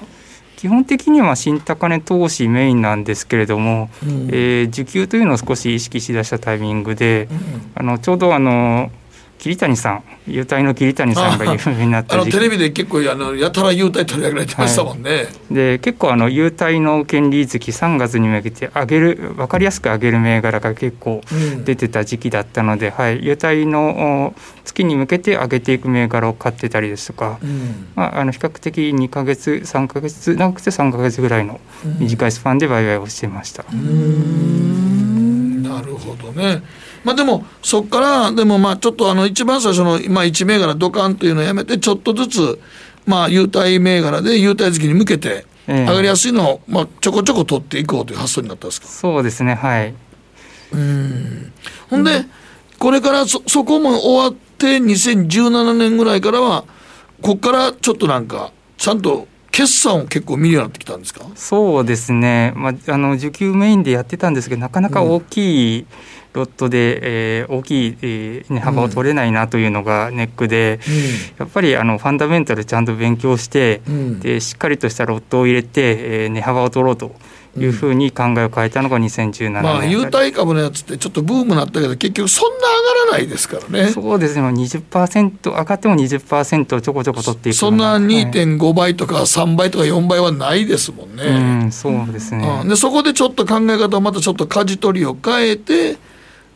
基本的には新高値投資メインなんですけれども、うん、えー、受給というのを少し意識しだしたタイミングで、うん、あのちょうどあの桐谷さん優待の桐谷さんが有名になったあのテレビで結構あのやたら優待取り上げられてましたもんね、はい、で結構あの優待の権利月3月に向けて上げる分かりやすく上げる銘柄が結構出てた時期だったので、うん、はい、優待の月に向けて上げていく銘柄を買ってたりですとか、うん、まあ、あの比較的2か月3か月長くて3か月ぐらいの短いスパンで売買をしてました。なるほどねまあでも、そこから、でもまあちょっとあの一番最初の、まあ1銘柄ドカンというのをやめて、ちょっとずつ、まあ優待銘柄で優待月に向けて、上がりやすいのを、まあちょこちょこ取っていこうという発想になったんですか？そうですね、はい。うん。ほんで、これからそ、そこも終わって、2017年ぐらいからは、ここからちょっとなんか、ちゃんと決算を結構見るようになってきたんですか？そうですね、まあ、あの受給メインでやってたんですけどなかなか大きいロットで、えー、大きい、えー、値幅を取れないなというのがネックで、うん、やっぱりあのファンダメンタルちゃんと勉強して、うん、でしっかりとしたロットを入れて、えー、値幅を取ろうと。いうふうに考えを変えたのが2017年、まあ、優待株のやつってちょっとブームになったけど結局そんな上がらないですからね。そうですね。20%上がっても20%ちょこちょこ取っていくそんな2.5倍とか3倍とか4倍はないですもんね、うん、そうですね、うん、でそこでちょっと考え方をまたちょっと舵取りを変えて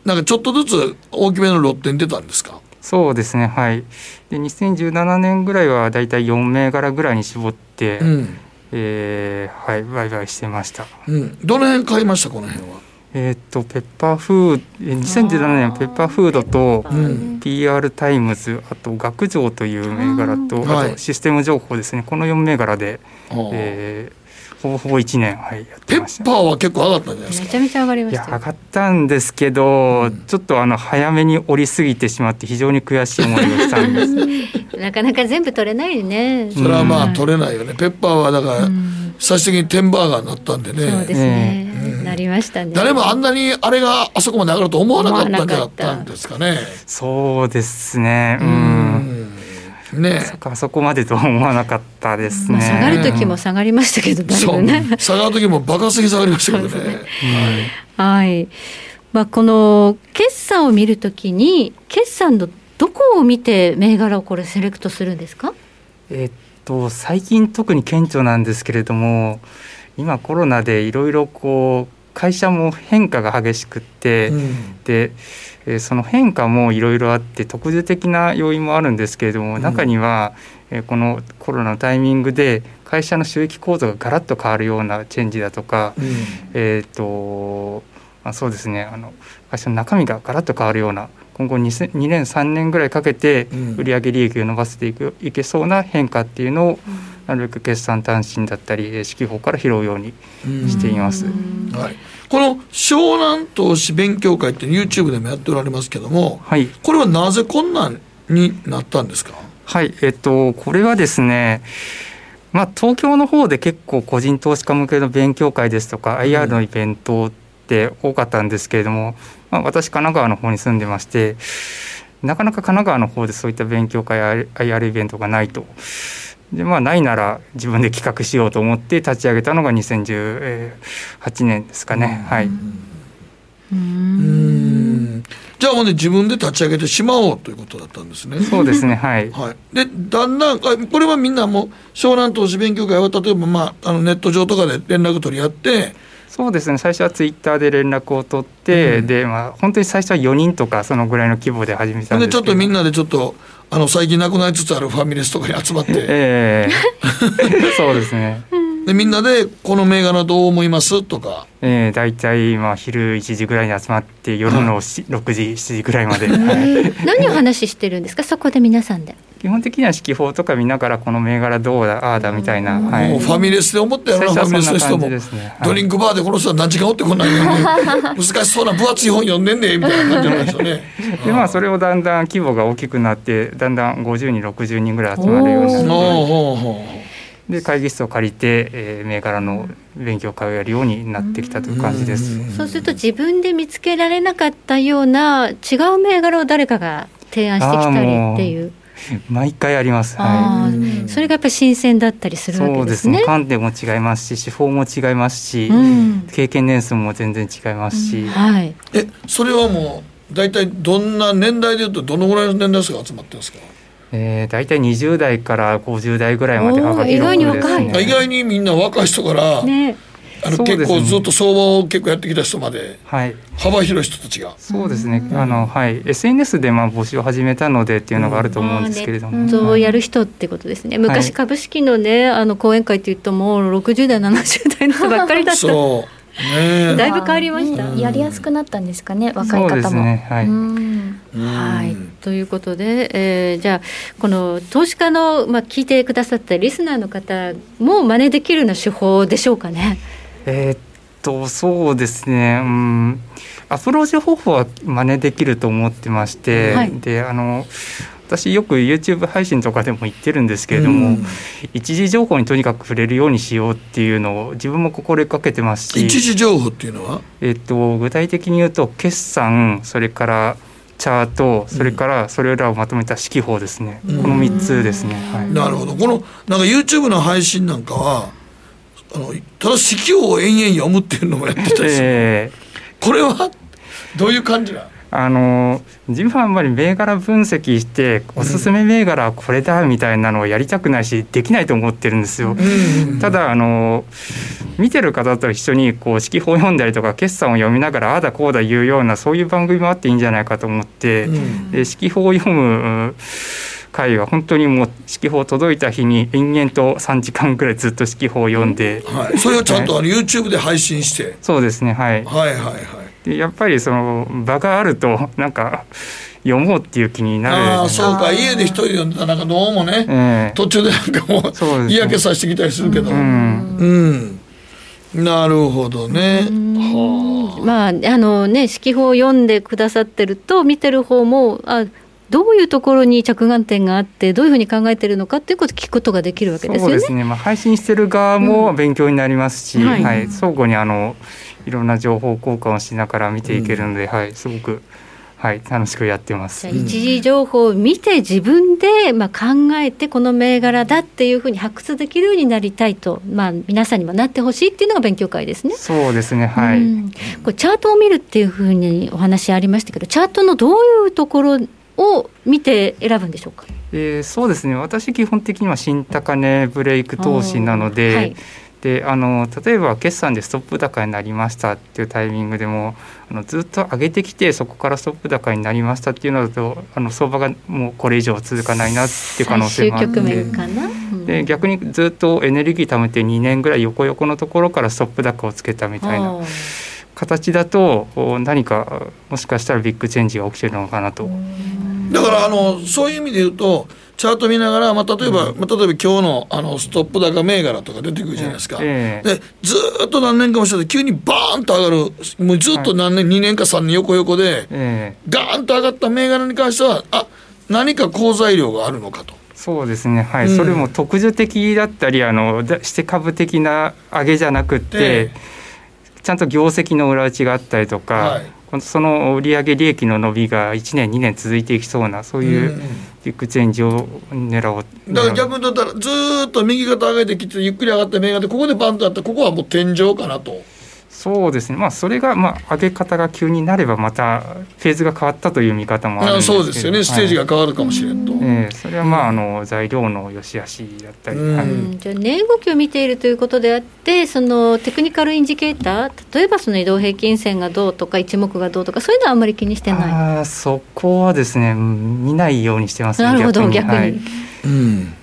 なんかちょっとずつ大きめのロットに出たんですか？そうですねはい。で2017年ぐらいはだいたい4銘柄ぐらいに絞って、うん、えー、はい売買してました、うん、どの辺買いました？この辺は。えっ、とペッパーフード2017年ペッパーフードと PR タイムズあと学情という銘柄とあとシステム情報ですね。この4銘柄で、えー、ほぼほぼ1年、はい、やってました、ペッパーは結構上がったんじゃないですか？めちゃめちゃ上がりました上がったんですけど、うん、ちょっとあの早めに降りすぎてしまって非常に悔しい思いをしたんです。なかなか全部取れないね。それはまあ取れないよね、ペッパーはだから、最終的にテンバーガーになったんでね。そうですね、うん、なりましたね。誰もあんなにあれがあそこまで上がると思わなかったんじゃったんですかね。そうですね。うんね、そそこまでとは思わなかったですね、まあ、下がる時も下がりましたけど、だいぶね。下がる時もバカすぎ下がりましたけどね、ね、はい、はい、まあ、この決算を見るときに決算のどこを見て銘柄をこれセレクトするんですか？えっと最近特に顕著なんですけれども今コロナでいろいろこう会社も変化が激しくって、うん、でえその変化もいろいろあって特殊的な要因もあるんですけれども、中には、えこのコロナのタイミングで会社の収益構造がガラッと変わるようなチェンジだとか、うん、えっ、とまあ、そうですねあの会社の中身がガラッと変わるような今後 2, 2年3年ぐらいかけて売上利益を伸ばしていくいけそうな変化っていうのを、なるべく決算単身だったり指揮法から拾うようにしています。はい。この湘南投資勉強会って YouTube でもやっておられますけども、はい、これはなぜこんなんになったんですか？はい。えっとこれはですねまあ、東京の方で結構個人投資家向けの勉強会ですとか IR のイベントって多かったんですけれども、まあ、私神奈川の方に住んでましてなかなか神奈川の方でそういった勉強会 IR イベントがないと。でまあないなら自分で企画しようと思って立ち上げたのが2018年ですかね。はい。うんじゃあもうね自分で立ち上げてしまおうということだったんですね。そうですねはい。はい。でだんだんこれはみんなもう湘南投資勉強会は例えばまああのネット上とかで連絡取り合って。そうですね最初はツイッターで連絡を取って、うん、でまあ本当に最初は4人とかそのぐらいの規模で始めたんですでちょっとみんなでちょっとあの最近なくなりつつあるファミレスとかに集まって、えー、そうですね。でみんなでこの銘柄どう思います？とか、えー、大体まあ昼1時ぐらいに集まって夜の、はい、6時7時ぐらいまで、はい、何を話してるんですか？そこで皆さんで。基本的には指揮法とか見ながらここの銘柄どうだああだみたいな、はい、もうファミレスで思ったよなファミレスの人も、ね。はい、ドリンクバーでこの人は何時間おってこないの？に 難しそうな分厚い本読んでんねみたいな感じなんですよね。でまあそれをだんだん規模が大きくなってだんだん50人60人ぐらい集まるようになってで会議室を借りて、えー、銘柄の勉強会をやるようになってきたという感じです。そうすると自分で見つけられなかったような違う銘柄を誰かが提案してきたりっていう。毎回あります。はい。それがやっぱり新鮮だったりするわけそうですね。観点も違いますし、手法も違いますし、うん、経験年数も全然違いますし。うん、はい。え、それはもう大体どんな年代でいうとどのぐらいの年代数が集まってるんですか？えー、大体20代から50代ぐらいまで幅広くです、ね、意外にみんな若い人から、ね、あの結構ずっと相場を結構やってきた人まで、はい、幅広い人たちが。そうですね、あのはい、SNS でまあ募集を始めたのでっていうのがあると思うんですけれども、そうやる人ってことですね。昔株式のねあの講演会っていうともう60代70代の人ばっかりだった。そう。ね、だいぶ変わりました、やりやすくなったんですかね？若い方も。ね、はい。はい、ということで、えー、じゃあこの投資家の、まあ、聞いてくださったリスナーの方も真似できるような手法でしょうかね？えー、っとそうですね、うん、アプローチ方法は真似できると思ってまして、はい、であの私よく YouTube 配信とかでも言ってるんですけれども、うん、一時情報にとにかく触れるようにしようっていうのを自分も心がけてますし。一時情報っていうのは、えっと、具体的に言うと決算それからチャートそれからそれらをまとめた指揮法ですね、うん、この3つですね、はい、なるほど。このなんか YouTube の配信なんかはあのただ指揮法を延々読むっていうのもやってたりする、え。ー、これはどういう感じなあの自分はあんまり銘柄分析しておすすめ銘柄はこれだみたいなのをやりたくないしできないと思ってるんですよ。ただあの見てる方と一緒にこう指揮法を読んだりとか決算を読みながらああだこうだ言うようなそういう番組もあっていいんじゃないかと思って、で指揮法を読む会は本当にもう指揮法届いた日に延々と3時間ぐらいずっと指揮法を読んで、はい、それをちゃんとあの YouTube で配信して。そうですねはい。はいはいはいでやっぱりその場があるとなんか読もうっていう気になる。ああそうか。家で一人で読んでたらなんかどうもね、えー、途中でなんかもう嫌気させてきたりするけど。うん、うん、なるほどね。はあ。まああのね指揮法を読んでくださってると見てる方もあどういうところに着眼点があってどういうふうに考えてるのかっていうことを聞くことができるわけですよね。そうですね。まあ配信してる側も勉強になりますし、うん、はい、はい、相互にあのいろんな情報交換をしながら見ていけるので、うん、はい、すごく。はい、楽しくやってます。一時情報を見て自分でまあ考えてこの銘柄だっていうふうに発掘できるようになりたいと、まあ皆さんにもなってほしいっていうのが勉強会ですね。そうですね、はい。うん、これチャートを見るっていうふうにお話ありましたけど、チャートのどういうところを見て選ぶんでしょうか？えー、そうですね。私基本的には新高値ブレイク投資なので。はいであの例えば決算でストップ高になりましたっていうタイミングでもあのずっと上げてきてそこからストップ高になりましたっていうのだとあの相場がもうこれ以上続かないなっていう可能性もあって。うん、で逆にずっとエネルギー貯めて2年ぐらい横横のところからストップ高をつけたみたいな形だと何かもしかしたらビッグチェンジが起きてるのかなと。だからあのそういう意味で言うとチャート見ながら、まあ、例えば、うん、まあ、例えば今日のあのストップ高銘柄とか出てくるじゃないですか、えー、でずっと何年かもしてて急にバーンと上がる。もうずっと何年、はい、2年か3年横横で、えー、ガーンと上がった銘柄に関してはあ何か好材料があるのかと。そうですね。はい、うん、それも特需的だったりあのして株的な上げじゃなくて、えー、ちゃんと業績の裏打ちがあったりとか、はいその売上利益の伸びが1年2年続いていきそうなそういうビッグチェンジを狙おうだから逆に言ったらずっと右肩上げてきてゆっくり上がった銘柄でここでバンとやったここはもう天井かなと。そうですね、まあ、それが、まあ、上げ方が急になればまたフェーズが変わったという見方もあるんですけど。そうですよね。ステージが変わるかもしれんと、はい、え。ー、それは、まあ、あの材料の良し悪しだったり、はい、じゃあ値動きを見ているということであってそのテクニカルインジケーター例えばその移動平均線がどうとか一目がどうとかそういうのはあんまり気にしてない。あそこはですね見ないようにしてます、ね、なるほど逆に、はい。うん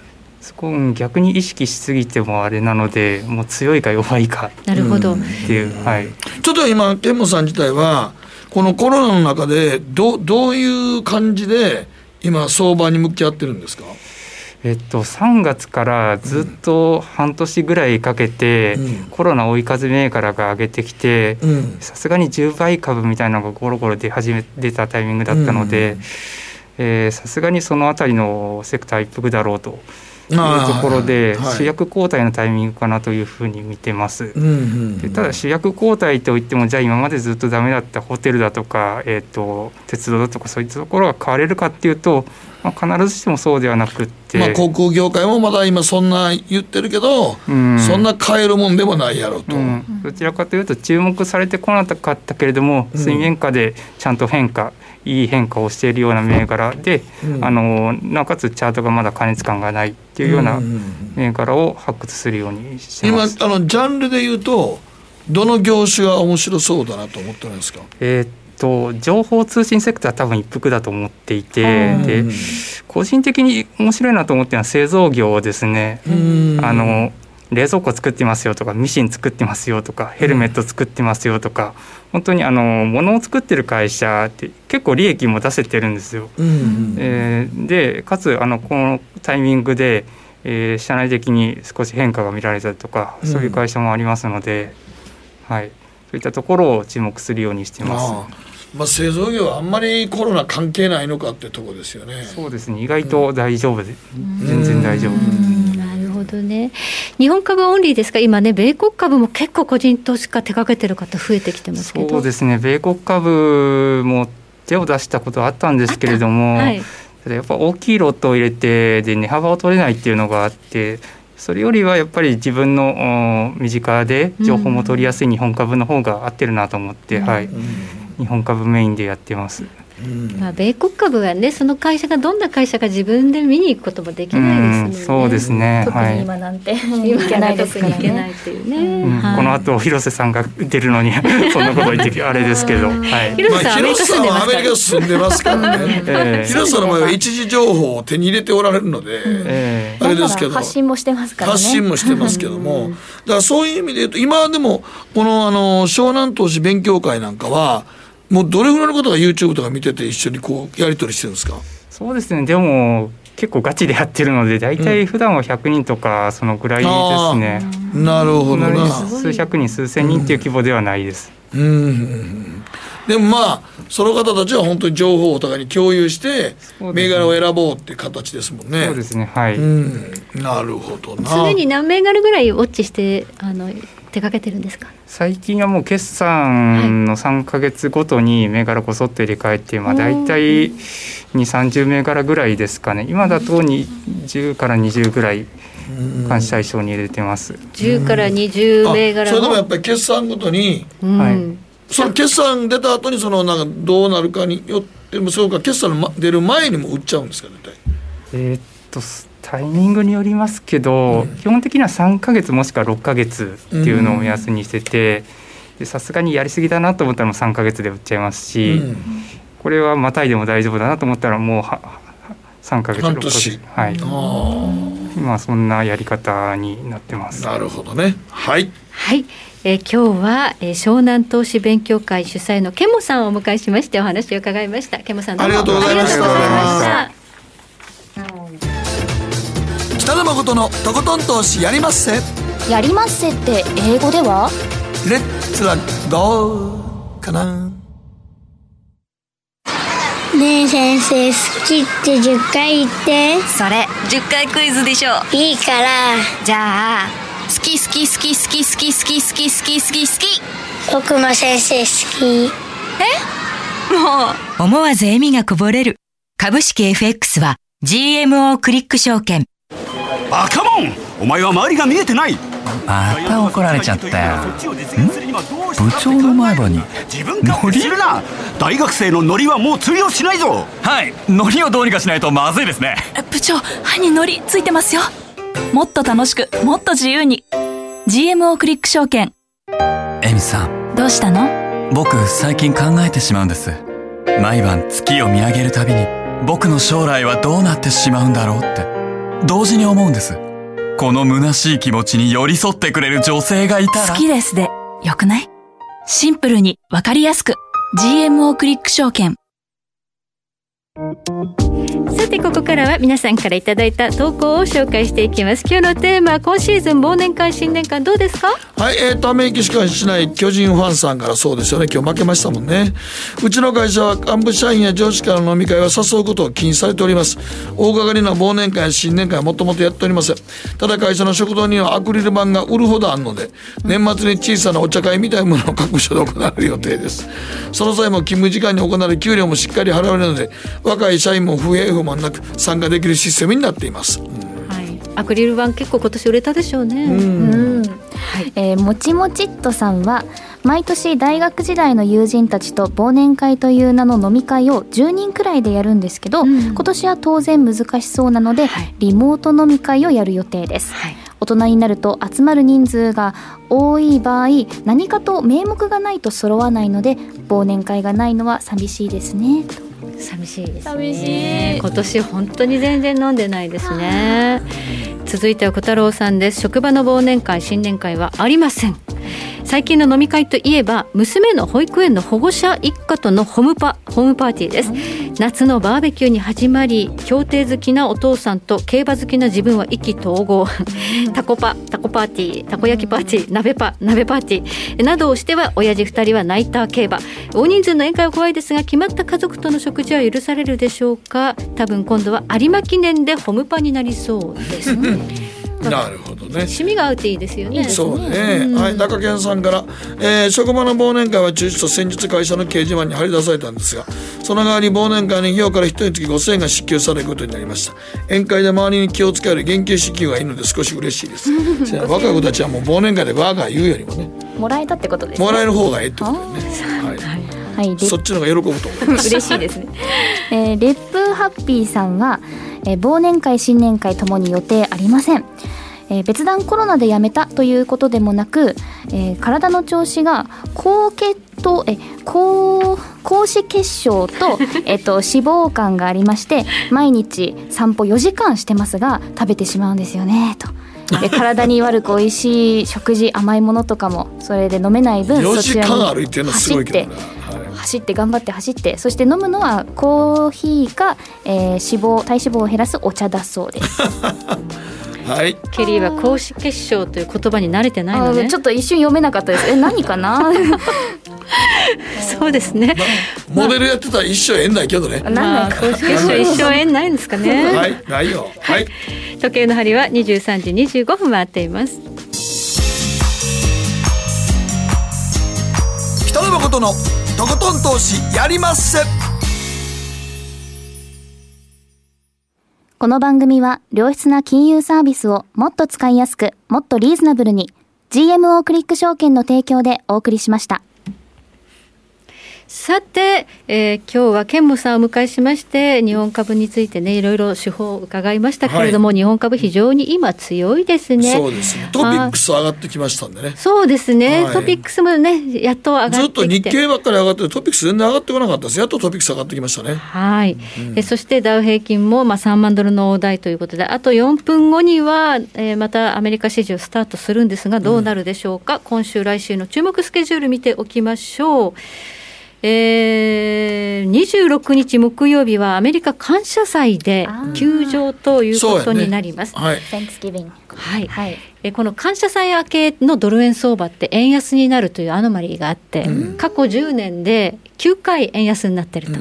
そこ逆に意識しすぎてもあれなのでもう強いか弱いか。なるほど。っていう、はい、ちょっと今健本さん自体はこのコロナの中でどどういう感じで今相場に向き合ってるんですか？えっと、3月からずっと半年ぐらいかけて、うん、コロナ追い風銘柄が上げてきてさすがに10倍株みたいなのがゴロゴロ出始め出たタイミングだったので、さすがにそのあたりのセクター一服だろうとところで、はい。主役交代のタイミングかなというふうに見てます。ただ主役交代といってもじゃあ今までずっとダメだったホテルだとか、えー、と鉄道だとかそういったところが変われるかっていうと、まあ、必ずしもそうではなくって、まあ、航空業界もまだ今そんな言ってるけど、うん。そんな変えるもんでもないやろと、うん。どちらかというと注目されてこなかったけれども、水面下でちゃんと変化いい変化をしているような銘柄で、うん。あのなおかつチャートがまだ過熱感がないっていうような銘柄を発掘するようにして今あます。のジャンルで言うとどの業種が面白そうだなと思ってるんですか？えーっと情報通信セクターは多分一服だと思っていて、うん。で個人的に面白いなと思ってるのは製造業ですね。うん。あの冷蔵庫作ってますよとかミシン作ってますよとかヘルメット作ってますよとか、本当にあの物を作ってる会社って結構利益も出せてるんですよ。うんうんえーでかつあのこのタイミングで、えー社内的に少し変化が見られたりとか、うんそういう会社もありますので、はい、そういったところを注目するようにしてます。まあ、製造業はあんまりコロナ関係ないのかってとこですよね。そうですね意外と大丈夫で、全然大丈夫。どね。日本株オンリーですか、今ね、米国株も結構個人投資家手掛けてる方増えてきてますけど。そうですね米国株も手を出したことはあったんですけれども、はい。ただやっぱ大きいロットを入れてで値幅を取れないっていうのがあってそれよりはやっぱり自分のお身近で情報も取りやすい日本株の方が合ってるなと思って、はい、日本株メインでやってます。まあ、米国株はね、その会社がどんな会社か自分で見に行くこともできないですもんね。うんそうですね。特にはい今なんて今い。けないですから特に行けないね。っていうね。うんはい。この後広瀬さんが出るのに そんなこと言ってあれですけど、はい、広瀬さん、アメリカ住んではアますから。メリカ住んでますからね。ええ。広瀬さんの場合は一時情報を手に入れておられるので、ええ。あれですけど。発信もしてますからね。発信もしてますけども、だからそういう意味で言うと、今でも、このあの湘南投資勉強会なんかは、もうどれぐらいの方が YouTube とか見てて、一緒にこうやり取りしてるんですか？そうですねでも結構ガチでやってるので大体普段は100人とかそのぐらいですね。なるほどな。数百人数千人っていう規模ではないです。うんうんうんでもまあその方たちは本当に情報をお互いに共有して銘柄を選ぼうっていう形ですもんね。そうですねはい。うん、なるほどな。常に何銘柄ぐらいウォッチしてあの手掛けてるんですか？最近はもう決算の3か月ごとに銘柄こそっと入れ替えて、まあ、大体2 3 0銘柄ぐらいですかね。今だと10から20ぐらい監視対象に入れてます、10から20銘柄あそれでもやっのぱり決算ごとにうん。はい。その決算出た後にそのなんかどうなるかによってもそうか決算のま出る前にも売っちゃうんですか大体。えーっとタイミングによりますけど、基本的には3か月もしくは6か月っていうのを目安にしててでさすがにやりすぎだなと思ったらもう3か月で売っちゃいますし、うん。これはまたいでも大丈夫だなと思ったらもうはは3か月6ヶ半年。月はい。あ今そんなやり方になってます。あなるほどね。はい。はい、えー今日は、えー湘南投資勉強会主催のケモさんをお迎えしましてお話を伺いました。ケモさんどうも。ありがとうございました北野誠のとことん投資やりまっせ。やりまっせって英語では？レッツラゴーかな。ねえ先生好きって10回言って。それ10回クイズでしょいいから。じゃあ好き好き好き好き好き好き好き好き好き好き。僕も先生好き。もう。思わず笑みがこぼれる。株式 FX は GMO クリック証券バカモン。お前は周りが見えてない。また怒られちゃったよ。部長の前歯に自分勝手するな。大学生のノリはもう通用しないぞ。はい。ノリをどうにかしないとまずいですね。部長歯にノリついてますよ。もっと楽しくもっと自由に。GMO クリック証券。エミさんどうしたの？僕最近考えてしまうんです。毎晩月を見上げるたびに僕の将来はどうなってしまうんだろうって同時に思うんです。この虚しい気持ちに寄り添ってくれる女性がいたら。好きですでよくない？シンプルにわかりやすく。GMO クリック証券。さてここからは皆さんからいただいた投稿を紹介していきます。今日のテーマ今シーズン忘年会新年会どうですか？はい、えー、ため息しかしない巨人ファンさんからそうですよね。今日負けましたもんね。うちの会社は幹部社員や上司からの飲み会は誘うことを禁止されております。大掛かりな忘年会や新年会はもともとやっておりません。ただ会社の食堂にはアクリル板が売るほどあるので年末に小さなお茶会みたいなものを各所で行われる予定です。その際も勤務時間に行われ給料もしっかり払われるので若い社員も不平不満なく参加できるシステムになっています、はい、アクリル板結構今年売れたでしょうね。うん。えーもちもちっとさんは毎年大学時代の友人たちと忘年会という名の飲み会を10人くらいでやるんですけど、今年は当然難しそうなので、リモート飲み会をやる予定です、大人になると集まる人数が多い場合何かと名目がないと揃わないので忘年会がないのは寂しいですね寂しいですね。今年本当に全然飲んでないですね。続いては小太郎さんです。職場の忘年会新年会はありません最近の飲み会といえば娘の保育園の保護者一家とのホームパホームパーティーです。夏のバーベキューに始まり競艇好きなお父さんと競馬好きな自分は意気投合。タコパタコパーティーたこ焼きパーティー鍋パ鍋パーティー。などをしては親父二人はナイター競馬。大人数の宴会は怖いですが決まった家族との食事は許されるでしょうか？多分今度は有馬記念でホームパになりそうですなるほどね。趣味が合うっていいですよね。そうね、はい、中堅さんから、えー職場の忘年会は中止と先日会社の掲示板に貼り出されたんですがその代わり忘年会に費用から一人につき5000円が支給されることになりました。宴会で周りに気を使うより現金支給がいいので少し嬉しいです。若い子たちはもう忘年会でわーが言うよりもね。もらえたってことですね。もらえる方がええってことだよね、はい、でそっちの方が喜ぶと思います。嬉しいですね、えーレップハッピーさんは、えー忘年会新年会ともに予定ありません、えー別段コロナでやめたということでもなく、えー体の調子が高血糖え高高脂血症と、えっと、脂肪肝がありまして毎日散歩4時間してますが食べてしまうんですよねと。で 体に悪く美味しい食事甘いものとかもそれで飲めない分4そちら時間歩いにてるのすごいけどな走って頑張って走ってそして飲むのはコーヒーか、えー脂肪体脂肪を減らすお茶だそうです。はい。ケリーは高脂血症という言葉に慣れてないのね。ちょっと一瞬読めなかったです。え何かな？そうですね。モデルやってたら一生縁ないけどね。まあ高脂血症一生縁ないんですかね。はいないよ。はい。時計の針は23時25分回っています。北野誠のとことん投資やりまっせこの番組は良質な金融サービスをもっと使いやすくもっとリーズナブルに GMO クリック証券の提供でお送りしましたさて、えー今日は健吾さんをお迎えしまして日本株についてねいろいろ手法を伺いましたけれども、日本株非常に今強いですね。そうですね。トピックス上がってきましたんでね。そうですね、はい。トピックスもねやっと上がってきて。ずっと日経ばっかり上がっててトピックス全然上がってこなかったです。やっとトピックス上がってきましたね。はい、えそしてダウ平均もまあ3万ドルの大台ということで、あと4分後には、えーまたアメリカ市場スタートするんですが、どうなるでしょうか、今週、来週の注目スケジュール見ておきましょう。えー、26日木曜日はアメリカ感謝祭で休場ということになります。はい。Thanksgiving はい、えーこの感謝祭明けのドル円相場って円安になるというアノマリーがあって、過去10年で9回円安になってると、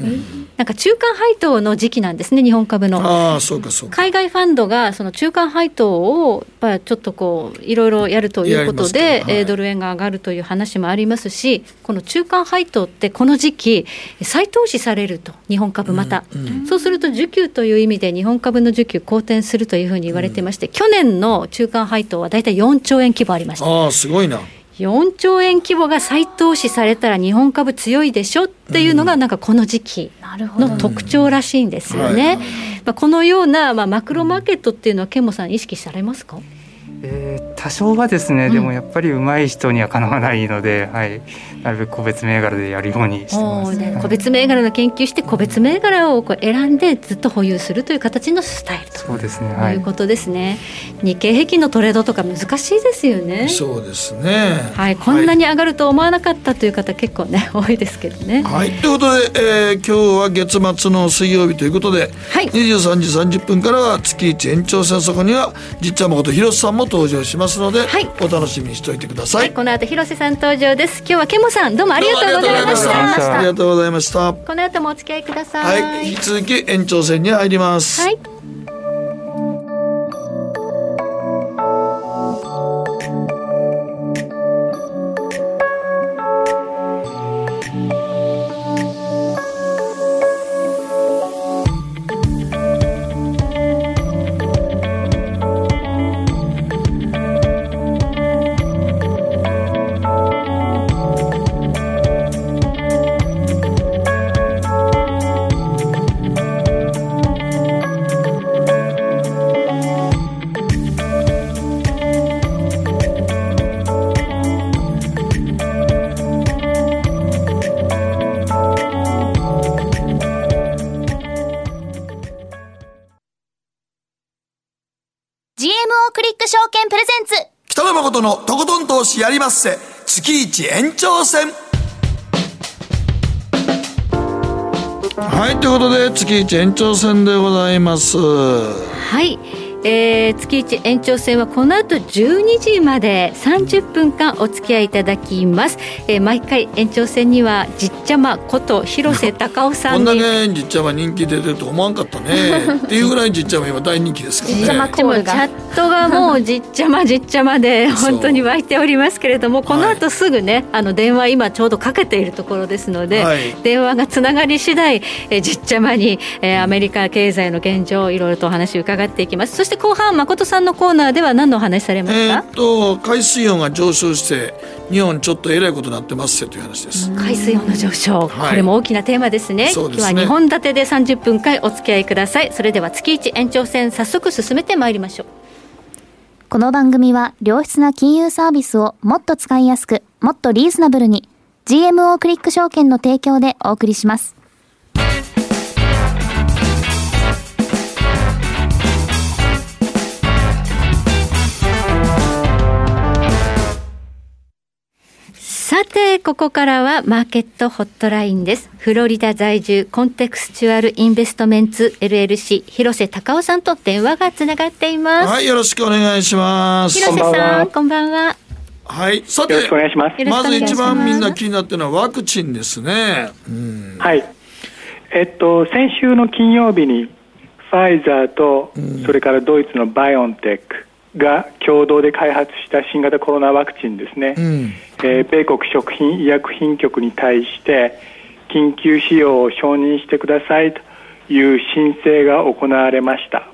なんか中間配当の時期なんですね、日本株の。ああそうかそうか。海外ファンドがその中間配当をちょっとこういろいろやるということで、はい。えードル円が上がるという話もありますし、この中間配当ってこの時期再投資されると日本株また、そうすると需給という意味で日本株の需給好転するというふうに言われてまして、去年の中間配当はだいたい4兆円規模ありました。ああすごいな4兆円規模が再投資されたら日本株強いでしょっていうのがなんかこの時期の特徴らしいんですよね。まあ、このようなまあマクロマーケットっていうのはケンモさん意識されますか？えー多少はですね、うん、でもやっぱり上手い人にはかなわないので、はい、なるべく個別銘柄でやるようにしてます、ね、個別銘柄の研究して個別銘柄をこう選んでずっと保有するという形のスタイルと。そうですね、はい、いうことですね。日経平均のトレードとか難しいですよね。そうですね。はい。こんなに上がると思わなかったという方結構ね 多いですけどね。はい。ということで、えー、今日は月末の水曜日ということで、はい、23時30分からは月一延長戦そこにはじっちゃんまこと広瀬さんも登場しますので、はい、お楽しみにしておいてください、はい、この後広瀬さん登場です。今日はケモさんどうもありがとうございました。ありがとうございました。この後もお付き合いください。はい引き続き延長戦に入ります。はいとことん投資やりまっせ。月一延長戦。はいということで月一延長戦でございます。はいえー、月1延長戦はこの後12時まで30分間お付き合いいただきます、えー、毎回延長戦にはじっちゃまこと広瀬隆夫さんにこんだけじっちゃま人気出てると思わんかったね。っていうぐらいじっちゃま今大人気ですからね。じっちゃまコールが。チャットがもうじっちゃまじっちゃまで本当に湧いておりますけれどもこの後すぐね、はい、あの電話今ちょうどかけているところですので、はい、電話がつながり次第、えー、じっちゃまに、えー、アメリカ経済の現状いろいろとお話伺っていきます。そして後半誠さんのコーナーでは何のお話されますか、えー、と海水温が上昇して日本ちょっとえらいことになってますよという話です。海水温の上昇、はい、これも大きなテーマですね、ね、今日は2本立てで30分間お付き合いください。それでは月一延長戦早速進めてまいりましょう。この番組は良質な金融サービスをもっと使いやすくもっとリーズナブルに GMO クリック証券の提供でお送りしますさて、ここからはマーケットホットラインです。フロリダ在住コンテクスチュアルインベストメンツ LLC 広瀬隆夫さんと電話がつながっています。はい、よろしくお願いします。広瀬さん、こんばんは。はい、さて、よろしくお願いします。まず一番みんな気になってるのはワクチンですね。うん、はい。えっと、先週の金曜日にファイザーと、それからドイツのバイオンテック、が共同で開発した新型コロナワクチンですね、うん、えー、米国食品医薬品局に対して緊急使用を承認してくださいという申請が行われました。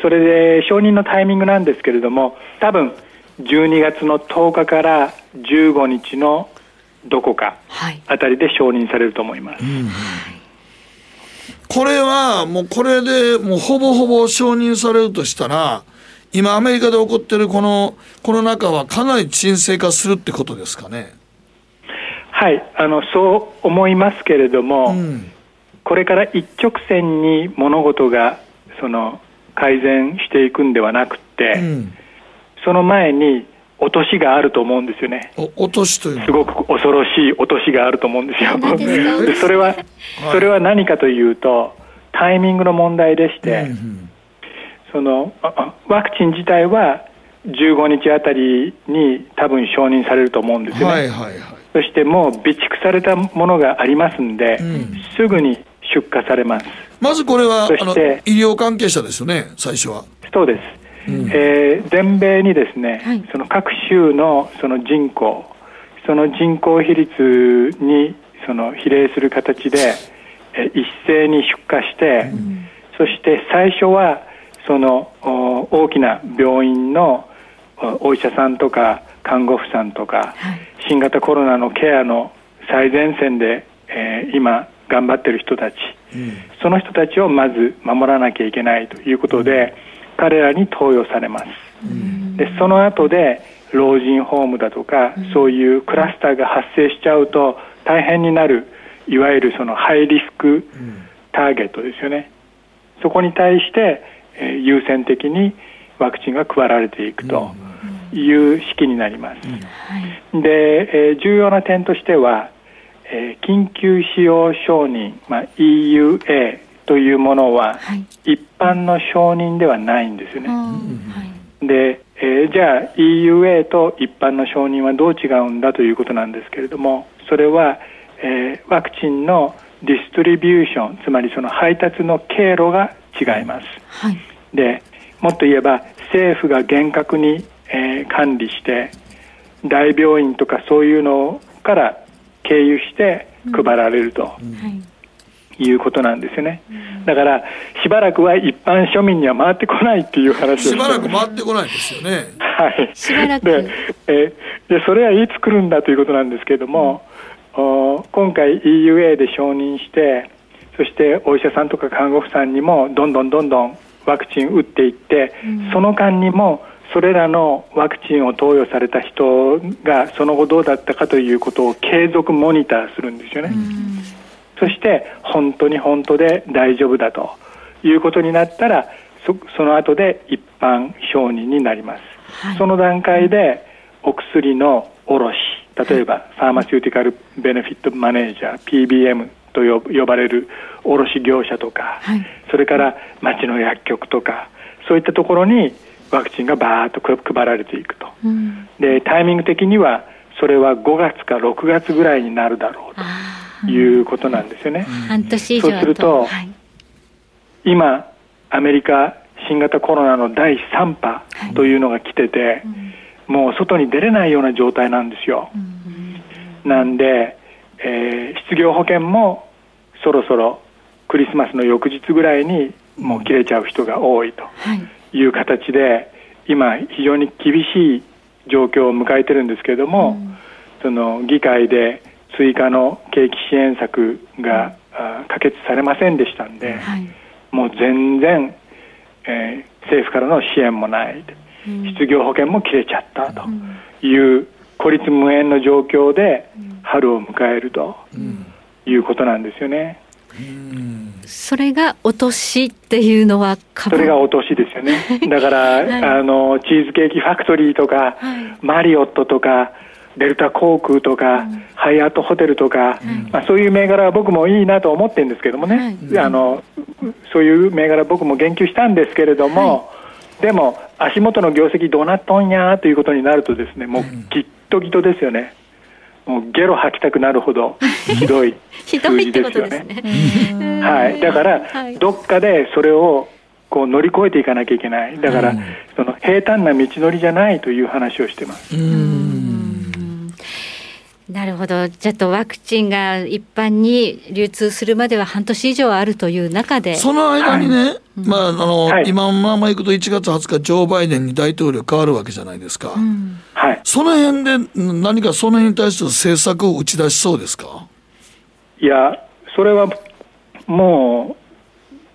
それで承認のタイミングなんですけれども多分12月の10日から15日のどこかあたりで承認されると思います、はいうん。これはもうこれでもうほぼほぼ承認されるとしたら今アメリカで起こってるこのコロナ禍はかなり沈静化するってことですかね？はい。あのそう思いますけれども、うん、これから一直線に物事がその改善していくんではなくて、うん、その前に落としがあると思うんですよね。落としというすごく恐ろしい落としがあると思うんですよ。でそれは、それは何かというとタイミングの問題でして、うんうんそのワクチン自体は15日あたりに多分承認されると思うんですよね、はいはいはい、そしてもう備蓄されたものがありますんで、うん、すぐに出荷されます。まずこれはあの医療関係者ですよね最初は。そうです、うん、えー、全米にですね、はい、その各州のその人口その人口比率にその比例する形で、え一斉に出荷して、うん、そして最初はその大きな病院のお医者さんとか看護婦さんとか、はい、新型コロナのケアの最前線で、えー、今頑張ってる人たち、うん、その人たちをまず守らなきゃいけないということで、うん、彼らに投与されます、うん、でその後で老人ホームだとか、そういうクラスターが発生しちゃうと大変になるいわゆるそのハイリスクターゲットですよね、そこに対して、えー、優先的にワクチンが配られていくという式になります。で、えー、重要な点としては、えー、緊急使用承認、まあ、EUA というものは、一般の承認ではないんですよね。で、えー、じゃあ EUA と一般の承認はどう違うんだということなんですけれどもそれは、えー、ワクチンのディストリビューションつまりその配達の経路が違います、はい、でもっと言えば政府が厳格に、えー、管理して大病院とかそういうのから経由して配られると、うん。はい。いうことなんですよね、だからしばらくは一般庶民には回ってこないっていう話をしばらく回ってこないですよね。はい。しばらく。でえでそれはいつ来るんだということなんですけれども、うん、お今回 EUA で承認してそしてお医者さんとか看護婦さんにもどんどんどんどんワクチン打っていって、うん、その間にもそれらのワクチンを投与された人がその後どうだったかということを継続モニターするんですよね。うん。そして本当に本当で大丈夫だと。いうことになったらそその後で一般承認になります、はい、その段階でお薬の卸例えば、ファーマシューティカル・ベネフィット・マネージャー PBM と呼ばれる卸業者とか、はい、それから町の薬局とかそういったところにワクチンがバーッと配られていくと、うん、でタイミング的にはそれは5月か6月ぐらいになるだろうと。いうことなんですよね。半年以上そうすると、はい、今アメリカ新型コロナの第3波というのが来てて、はいもう外に出れないような状態なんですよ。うん、なんで、えー、失業保険もそろそろクリスマスの翌日ぐらいにもう切れちゃう人が多いとい。う形で、今非常に厳しい状況を迎えてるんですけれども、うん、その議会で追加の景気支援策が、うん、可決されませんでしたんで、はい、もう全然、えー、政府からの支援もない、うん、失業保険も切れちゃったという孤立無縁の状況で春を迎えるということなんですよね。それが落としっていうのはそれが落としですよね。だから、はい、あのチーズケーキファクトリーとか、はい、マリオットとかデルタ航空とか、うん、ハイアートホテルとか、うん、まあ、そういう銘柄は僕もいいなと思ってるんですけどもね、はい、あのそういう銘柄僕も言及したんですけれども、はい、でも足元の業績どうなっとんやということになるとですねもうギットギトですよね。もうゲロ吐きたくなるほど ひどい数字ですよね。ねはい、だから、どっかでそれをこう乗り越えていかなきゃいけない。だから、その平坦な道のりじゃないという話をしてます。なるほど、ちょっとワクチンが一般に流通するまでは半年以上あるという中で。その間にね、はい、まああの、はい、今ままいくと1月20日、ジョー・バイデンに大統領変わるわけじゃないですか。うん、はい、その辺で何かその辺に対しての政策を打ち出しそうですか？いや、それはも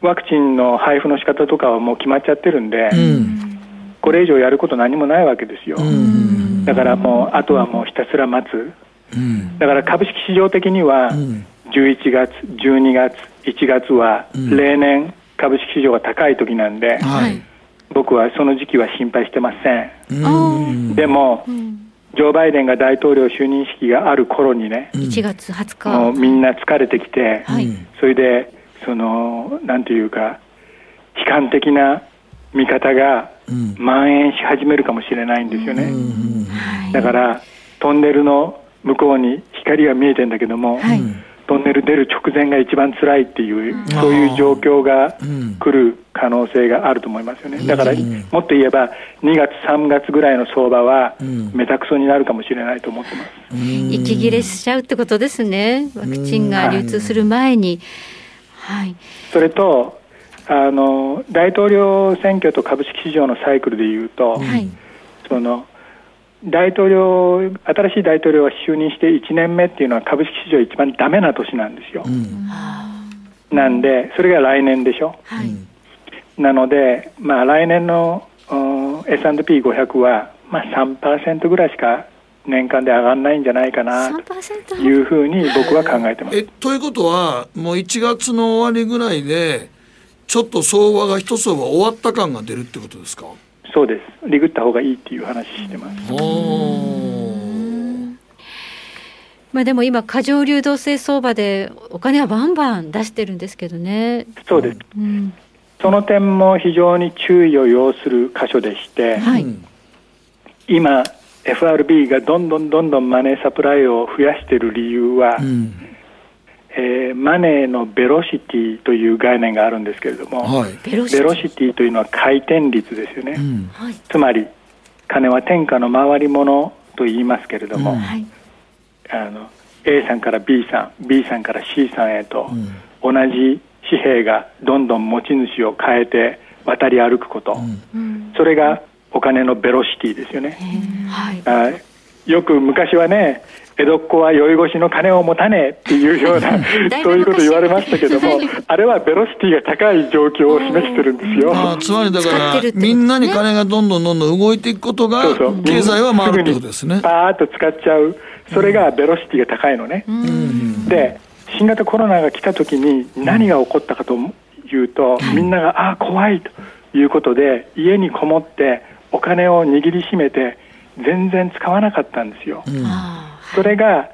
う、ワクチンの配布の仕方とかはもう決まっちゃってるんで、うん、これ以上やること何もないわけですよ。うん、だからもう、あとはもうひたすら待つ。だから株式市場的には、11月、12月、1月は例年、株式市場が高い時なんで、僕はその時期は心配してません。でも、ジョー・バイデンが大統領就任式がある頃にね、1月20日。もうみんな疲れてきて、それで、その、なんていうか、悲観的な見方が蔓延し始めるかもしれないんですよね。だから、トンネルの向こうに光が見えてんだけども、はい、トンネル出る直前が一番辛いっていう、うん、そういう状況が来る可能性があると思いますよね。だから、もっと言えば、2月、3月ぐらいの相場は、めたくそになるかもしれないと思ってます。息切れしちゃうってことですね。ワクチンが流通する前に。はい。それと、あの、大統領選挙と株式市場のサイクルでいうと、はい、その、大統領新しい大統領が就任して1年目っていうのは株式市場一番ダメな年なんですよ。うん、なんでそれが来年でしょ。はい、なので、まあ、来年の S&P500 は、まあ、3%ぐらいしか年間で上がらないんじゃないかなというふうに僕は考えてます。えということはもう1月の終わりぐらいでちょっと相場が一相場終わった感が出るってことですか？そうですリグった方がいいっていう話してます。まあでも今過剰流動性相場でお金はバンバン出してるんですけどね。そうです。うん、その点も非常に注意を要する箇所でして、はい、今 FRB がどんどんどんどんマネーサプライを増やしている理由は、うん、えー、マネーのベロシティという概念があるんですけれども、はい、ベロシティ。というのは回転率ですよね、うん、つまり金は天下の回り物と言いますけれども、うん、あの A さんから B さん B さんから C さんへと、同じ紙幣がどんどん持ち主を変えて渡り歩くこと、それがお金のベロシティですよね。はい、よく昔はね江戸っ子は酔い越しの金を持たねえっていうような そういうこと言われましたけども あれはベロシティが高い状況を示してるんですよ、あ、つまりだからみんなに金がどんどんどんどん動いていくことが経済は回るってことですね。パーッと使っちゃう。それがベロシティが高いのね、で新型コロナが来た時に何が起こったかというと、みんながああ怖いということで家にこもってお金を握りしめて全然使わなかったんですよ。うん、それが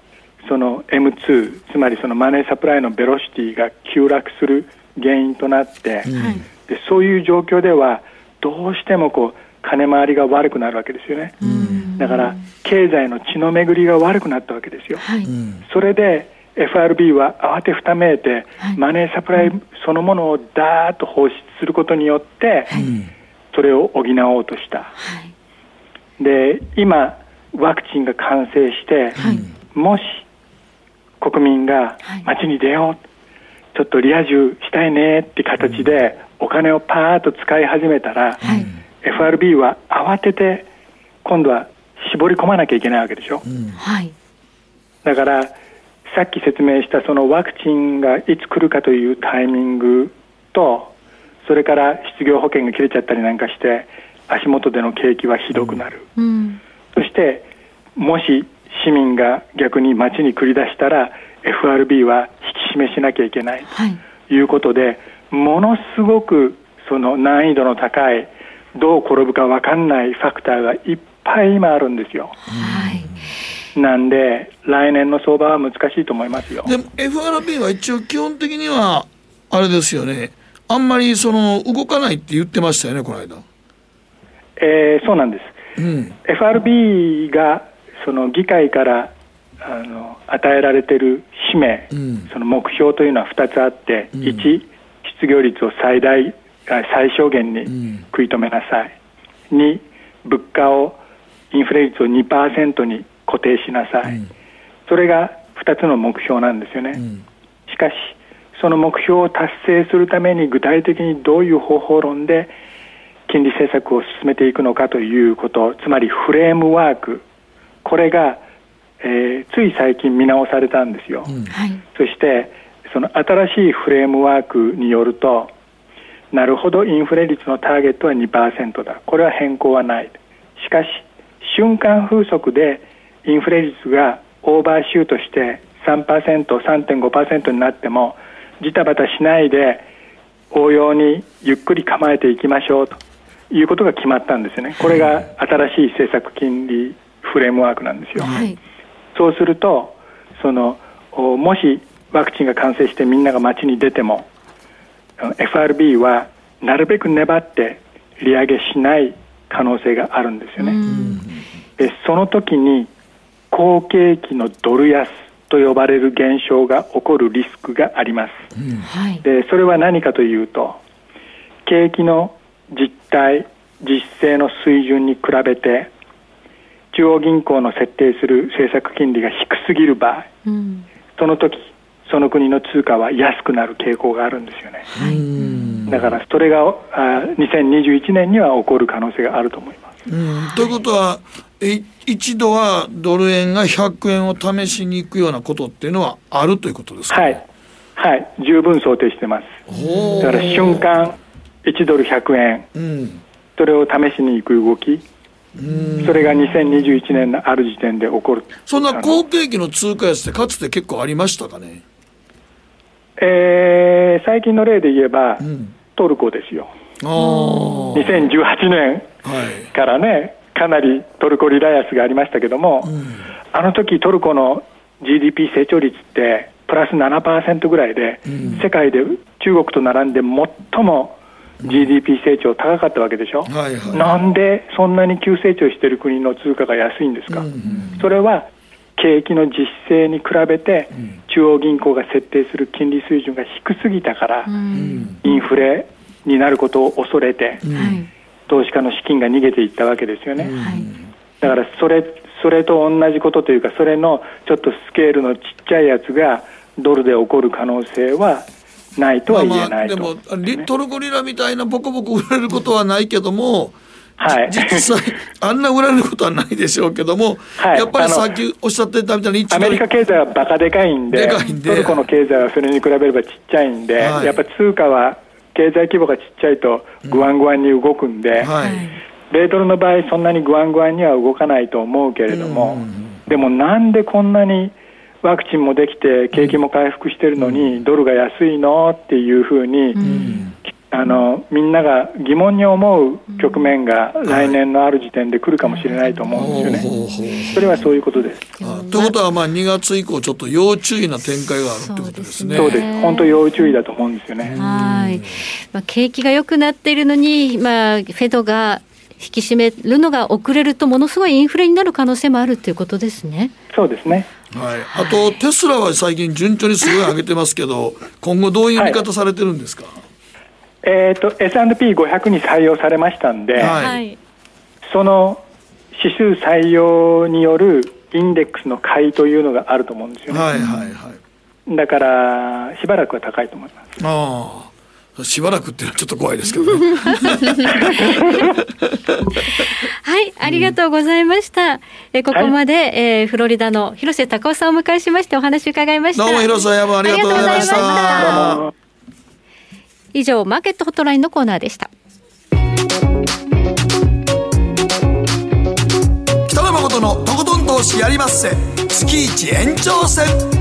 その M2 つまりそのマネーサプライのベロシティが急落する原因となって、うん、でそういう状況ではどうしてもこう金回りが悪くなるわけですよね、うん、だから経済の血の巡りが悪くなったわけですよ、はい、それで FRB は慌てふためいて、はい、マネーサプライそのものをダーッと放出することによって、はい。それを補おうとした、はい、で今ワクチンが完成して、はい、もし国民が街に出よう、ちょっとリア充したいねって形でお金をパーッと使い始めたら、はい、FRB は慌てて今度は絞り込まなきゃいけないわけでしょ、うん、だからさっき説明したそのワクチンがいつ来るかというタイミングとそれから失業保険が切れちゃったりなんかして足元での景気はひどくなる、うん、そしてもし市民が逆に街に繰り出したら FRB は引き締めしなきゃいけない、はい、ということでものすごくその難易度の高いどう転ぶか分かんないファクターがいっぱい今あるんですよ。はいなんで、来年の相場は難しいと思いますよ。でも FRB は一応基本的には、あれですよね、あんまりその動かないって言ってましたよね、この間。えー、そうなんです、うん、FRB がその議会からあの与えられている使命、うん、その目標というのは2つあって、うん、1、失業率を最大最小限に食い止めなさい、うん、2、物価をインフレ率を2%に固定しなさい、うん、それが2つの目標なんですよね。しかしその目標を達成するために具体的にどういう方法論で金利政策を進めていくのかということつまりフレームワークこれが、えー、つい最近見直されたんですよ、うん、そしてその新しいフレームワークによるとなるほどインフレ率のターゲットは2%だ。これは変更はない。しかし瞬間風速でインフレ率がオーバーシュートして 3%3.5% になってもジタバタしないで応用にゆっくり構えていきましょうということが決まったんですね。これが新しい政策金利フレームワークなんですよ、はい、そうするとそのもしワクチンが完成してみんなが街に出ても FRB はなるべく粘って利上げしない可能性があるんですよね。でその時に好景気のドル安と呼ばれる現象が起こるリスクがあります、うん。はい、でそれは何かというと景気の実態実勢の水準に比べて中央銀行の設定する政策金利が低すぎる場合、うん、その時その国の通貨は安くなる傾向があるんですよね、はい、だからそれがあ2021年には起こる可能性があると思います、うん、ということは一度はドル円が100円を試しに行くようなことっていうのはあるということですか、ね、はい、はい、十分想定してます。だから瞬間1ドル100円、うん、それを試しに行く動き、それが2021年のある時点で起こる。そんな好景気の通貨安ってかつて結構ありましたかね？えー、最近の例で言えば、トルコですよ。2018年からね、かなりトルコリラ安がありましたけども、あの時トルコの GDP 成長率ってプラス7%ぐらいで、世界で中国と並んで最も GDP 成長高かったわけでしょ、はいはい、なんでそんなに急成長している国の通貨が安いんですか、うんうん、それは景気の実勢に比べて、中央銀行が設定する金利水準が低すぎたから、うん、インフレになることを恐れて、うん、投資家の資金が逃げていったわけですよね。だからそれそれと同じことというか、それのちょっとスケールのちっちゃいやつがドルで起こる可能性はないとは言えないと、まあ、まあ、でもトルコリラみたいなボコボコ売られることはないけども、はい、実際、あんな売られることはないでしょうけども、はい、やっぱりさっきおっしゃってたみたいに、アメリカ経済はバカでかいんで、でトルコの経済はそれに比べればちっちゃいんで、はい、やっぱ通貨は経済規模がちっちゃいと、ぐわんぐわんに動くんで、うん。はい、米ドルの場合、そんなにぐわんぐわんには動かないと思うけれども、でもなんでこんなにワクチンもできて、景気も回復してるのに、ドルが安いのっていうふうに、あのみんなが疑問に思う局面が来年のある時点で来るかもしれないと思うんですよね。それはそういうことです。ということは、まあ、2月以降、ちょっと要注意な展開があるということですね。そうです、本当、要注意だと思うんですよね。はい、まあ、景気が良くなっているのに、まあ、フェドが引き締めるのが遅れると、ものすごいインフレになる可能性もあるということですね。そうですね。はい、あと、テスラは最近、順調にすごい上げてますけど、今後、どういう見方されてるんですか、はい、えーと、S&P500 に採用されましたんで、はい、その指数採用によるインデックスの買いというのがあると思うんですよね。はいはいはい、だから、しばらくは高いと思います。あしばらくっていうのはちょっと怖いですけどね。はい、ありがとうございました。えここまで、はい、えー、フロリダの広瀬隆夫さんをお迎えしましてお話伺いました。どうも広瀬山ありがとうございました。以上、マーケットホットラインのコーナーでした。北野誠のとことん投資やりまっせ。月一延長戦。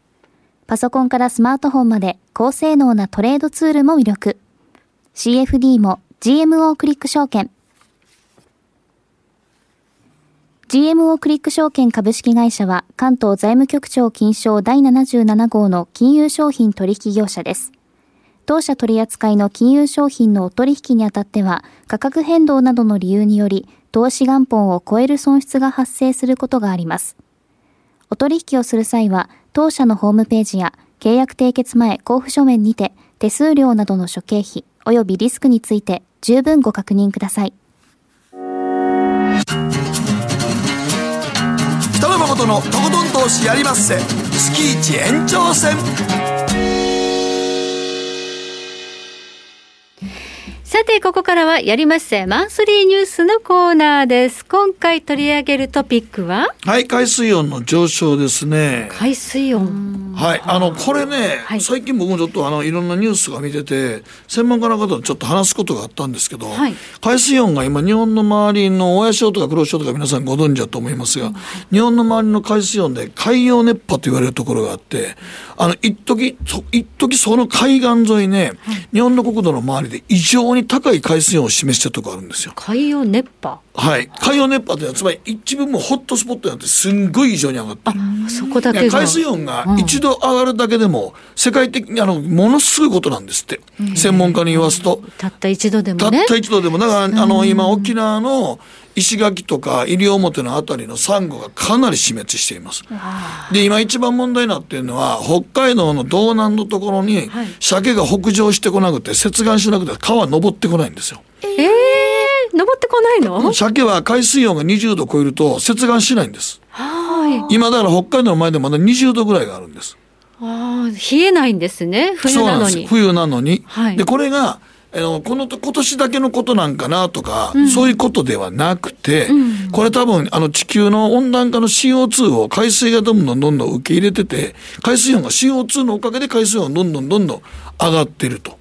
パソコンからスマートフォンまで高性能なトレードツールも魅力。CFD も GMO クリック証券。GMO クリック証券株式会社は関東財務局長金賞第77号の金融商品取引業者です。当社取扱いの金融商品のお取引にあたっては価格変動などの理由により投資元本を超える損失が発生することがあります。お取引をする際は当社のホームページや契約締結前交付書面にて手数料などの諸経費及びリスクについて十分ご確認ください。北野誠のとことん投資やりまっせ月一延長戦さて、ここからはやりますせ。マンスリーニュースのコーナーです。今回取り上げるトピックは？はい、海水温の上昇ですね。海水温。はい、あの、これね、はい、最近僕もちょっとあの、いろんなニュースが見てて、専門家の方とちょっと話すことがあったんですけど、はい、海水温が今、日本の周りの親潮とか黒潮とか皆さんご存知だと思いますが、日本の周りの海水温で海洋熱波と言われるところがあって、あの、一時一時その海岸沿いね、日本の国土の周りで異常にに高い海水温を示したとこあるんですよ。海洋熱波はい、海洋熱波というのはつまり一部もホットスポットになってすんごい異常に上がってる。そこだけ海水温が一度上がるだけでも世界的にあのものすごいことなんですって、専門家に言わすと。たった一度でもね。たった一度でも。だからあの今沖縄の石垣とか西表のあたりのサンゴがかなり死滅しています。で今一番問題になっているのは北海道の道南のところに鮭が北上してこなくて接岸しなくて川登ってこないんですよ。ええ登ってこないの？鮭は海水温が20度超えると接岸しないんです。はい。今だから北海道の前でまだ20度ぐらいがあるんです。あー冷えないんですね。冬なのに。冬なのに、はい。でこれがあのこのと今年だけのことなんかなとか、うんそういうことではなくて、うんこれ多分あの地球の温暖化の CO2 を海水がどんどんどんどん受け入れてて海水温が CO2 のおかげで海水温がどんどんどんどん上がってると。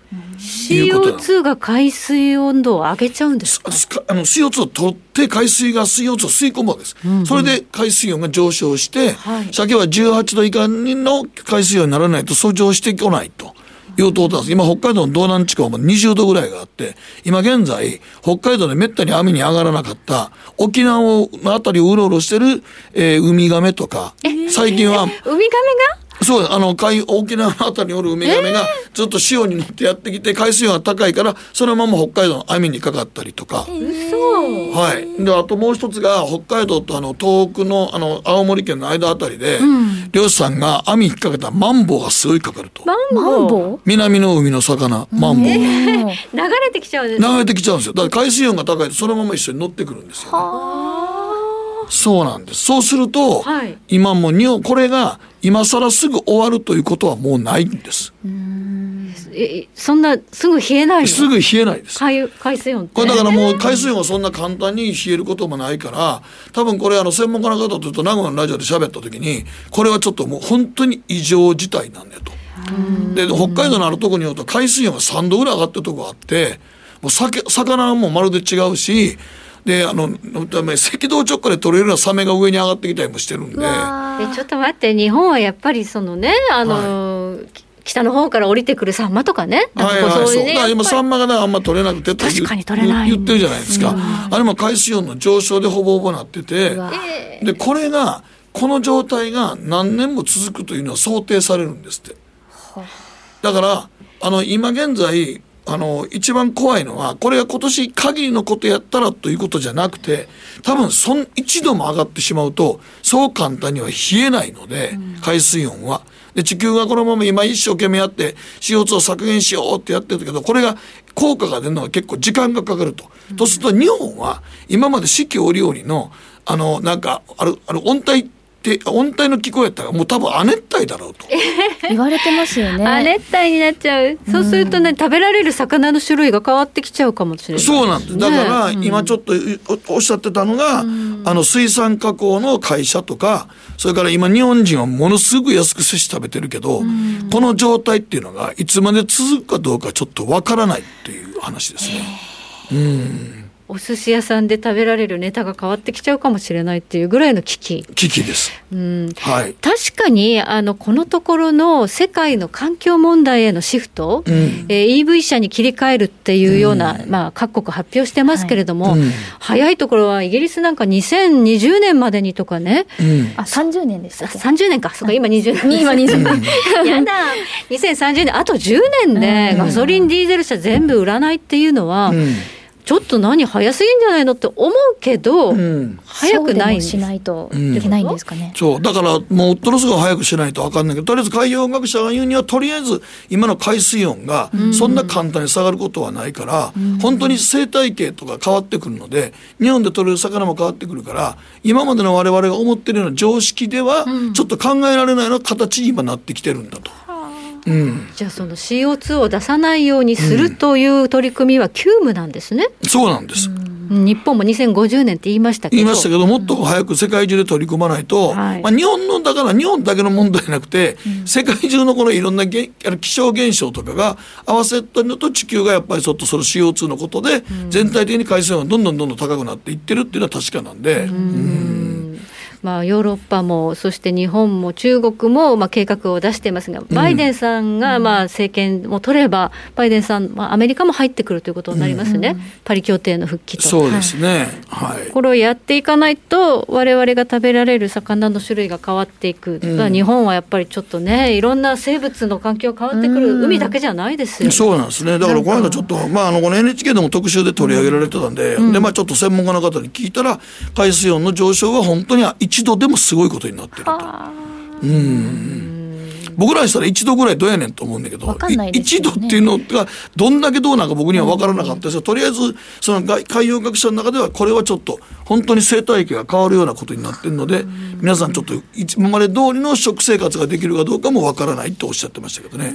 いうことなの CO2 が海水温度を上げちゃうんですかかあの CO2 を取って海水が CO2 を吸い込むわけです、それで海水温が上昇して、鮭は18度以下の海水温にならないと遡上してこないと。いうことです。今北海道の道南地区はもう20度ぐらいがあって今現在北海道でめったに網に上がらなかった沖縄のあたりをうろうろしてる、えーウミガメとか最近は ウミガメそうあの海沖縄のあたりにおるウミガメがずっと潮に乗ってやってきて海水温が高いからそのまま北海道の網にかかったりとか。が嘘。はい、であともう一つが北海道とあの東北のあの青森県の間あたりで、うん。漁師さんが網引っ掛けたマンボウがすごいかかると。マンボウ？南の海の魚マンボウ。が流れてきちゃうんです流れてきちゃうんですよ。だから海水温が高いとそのまま一緒に乗ってくるんですよ、そうなんです。そうすると、はい。今もう日本これが今更すぐ終わるということはもうないんです。えそんなすぐ冷えないの？すぐ冷えないです。海海水温これだからもう海水温はそんな簡単に冷えることもないから多分これあの専門家の方とと名古屋のラジオで喋った時にこれはちょっともう本当に異常事態なんだよと。で北海道のあるとこによると海水温が3度ぐらい上がってるとこがあってもう酒魚もまるで違うしであの赤道直下で取れるようなサメが上に上がってきたりもしてるんで。えちょっと待って日本はやっぱりそのねあのーき北の方から降りてくるサンマとかね。はいはい、そう。ね今サンマがねあんま取れなくて確かに取れない。言ってるじゃないですか、あれも海水温の上昇でほぼほぼなっててでこれがこの状態が何年も続くというのは想定されるんですって。だからあの今現在あの一番怖いのはこれが今年限りのことやったらということじゃなくて多分そん一度も上がってしまうとそう簡単には冷えないので、海水温は。で地球がこのまま今一生懸命やって CO2 を削減しようってやってるけどこれが効果が出るのは結構時間がかかると。とすると日本は今まで四季折々のあのなんかあるある温帯って温帯の気候やったらもう多分亜熱帯だろうと。言われてますよね。亜熱帯になっちゃう。そうするとね食べられる魚の種類が変わってきちゃうかもしれない。そうなんです。だから、ね今ちょっとおおっしゃってたのが、あの水産加工の会社とか、それから今日本人はものすごく安く寿司食べてるけど、この状態っていうのがいつまで続くかどうかちょっとわからないっていう話ですね。うん。お寿司屋さんで食べられるネタが変わってきちゃうかもしれないっていうぐらいの危機。危機です。うん、はい。確かにあのこのところの世界の環境問題へのシフト、うん。えー EV 車に切り替えるっていうような、まあ、各国発表してますけれども、はい。うん。早いところはイギリスなんか2020年までにとかね、うん。あ30年でしたっけ？30年か、そうか、今20年。今20年やだ、2030年、あと10年でガソリン、ディーゼル車全部売らないっていうのは、うんちょっと何、早すぎんじゃないのって思うけど、うん。早くないしないといけないんですかね、そう。だから、もう、トロスが早くしないとわかんないけど、とりあえず海洋学者が言うには、とりあえず、今の海水温が、そんな簡単に下がることはないから、本当に生態系とか変わってくるので、日本で取れる魚も変わってくるから、今までの我々が思ってるような常識では、ちょっと考えられないような形に今なってきてるんだと。うん。じゃあその CO2 を出さないようにするという取り組みは急務なんですね。そうなんです。日本も2050年って言いましたけど。言いましたけど、もっと早く世界中で取り組まないと、はいまあ、日本の、だから日本だけの問題じゃなくて、世界中のこのいろんなげんあの気象現象とかが合わせたのと地球がやっぱりちょっとその CO2 のことで、全体的に海水温がどんどんどんどん高くなっていってるっていうのは確かなんで、うんまあ、ヨーロッパも、そして日本も中国もまあ計画を出していますが、バイデンさんがまあ政権を取れば、バイデンさん、まあ、アメリカも入ってくるということになりますね、パリ協定の復帰と。そうですね、はい、これをやっていかないと、われわれが食べられる魚の種類が変わっていく、うん、日本はやっぱりちょっとね、いろんな生物の環境変わってくる、海だけじゃないですよ、そうなんですね、だからこの間ちょっと、まあ、あのこの NHK でも特集で取り上げられてたんで、うん、でまあ、ちょっと専門家の方に聞いたら、海水温の上昇は本当に一度でもすごいことになってると。うん僕らにしたら一度ぐらいどうやねんと思うんだけど、ね、一度っていうのがどんだけどうなんか僕には分からなかったですよ、とりあえずその海洋学者の中ではこれはちょっと本当に生態系が変わるようなことになってるので、皆さんちょっと今まで通りの食生活ができるかどうかも分からないとおっしゃってましたけどね。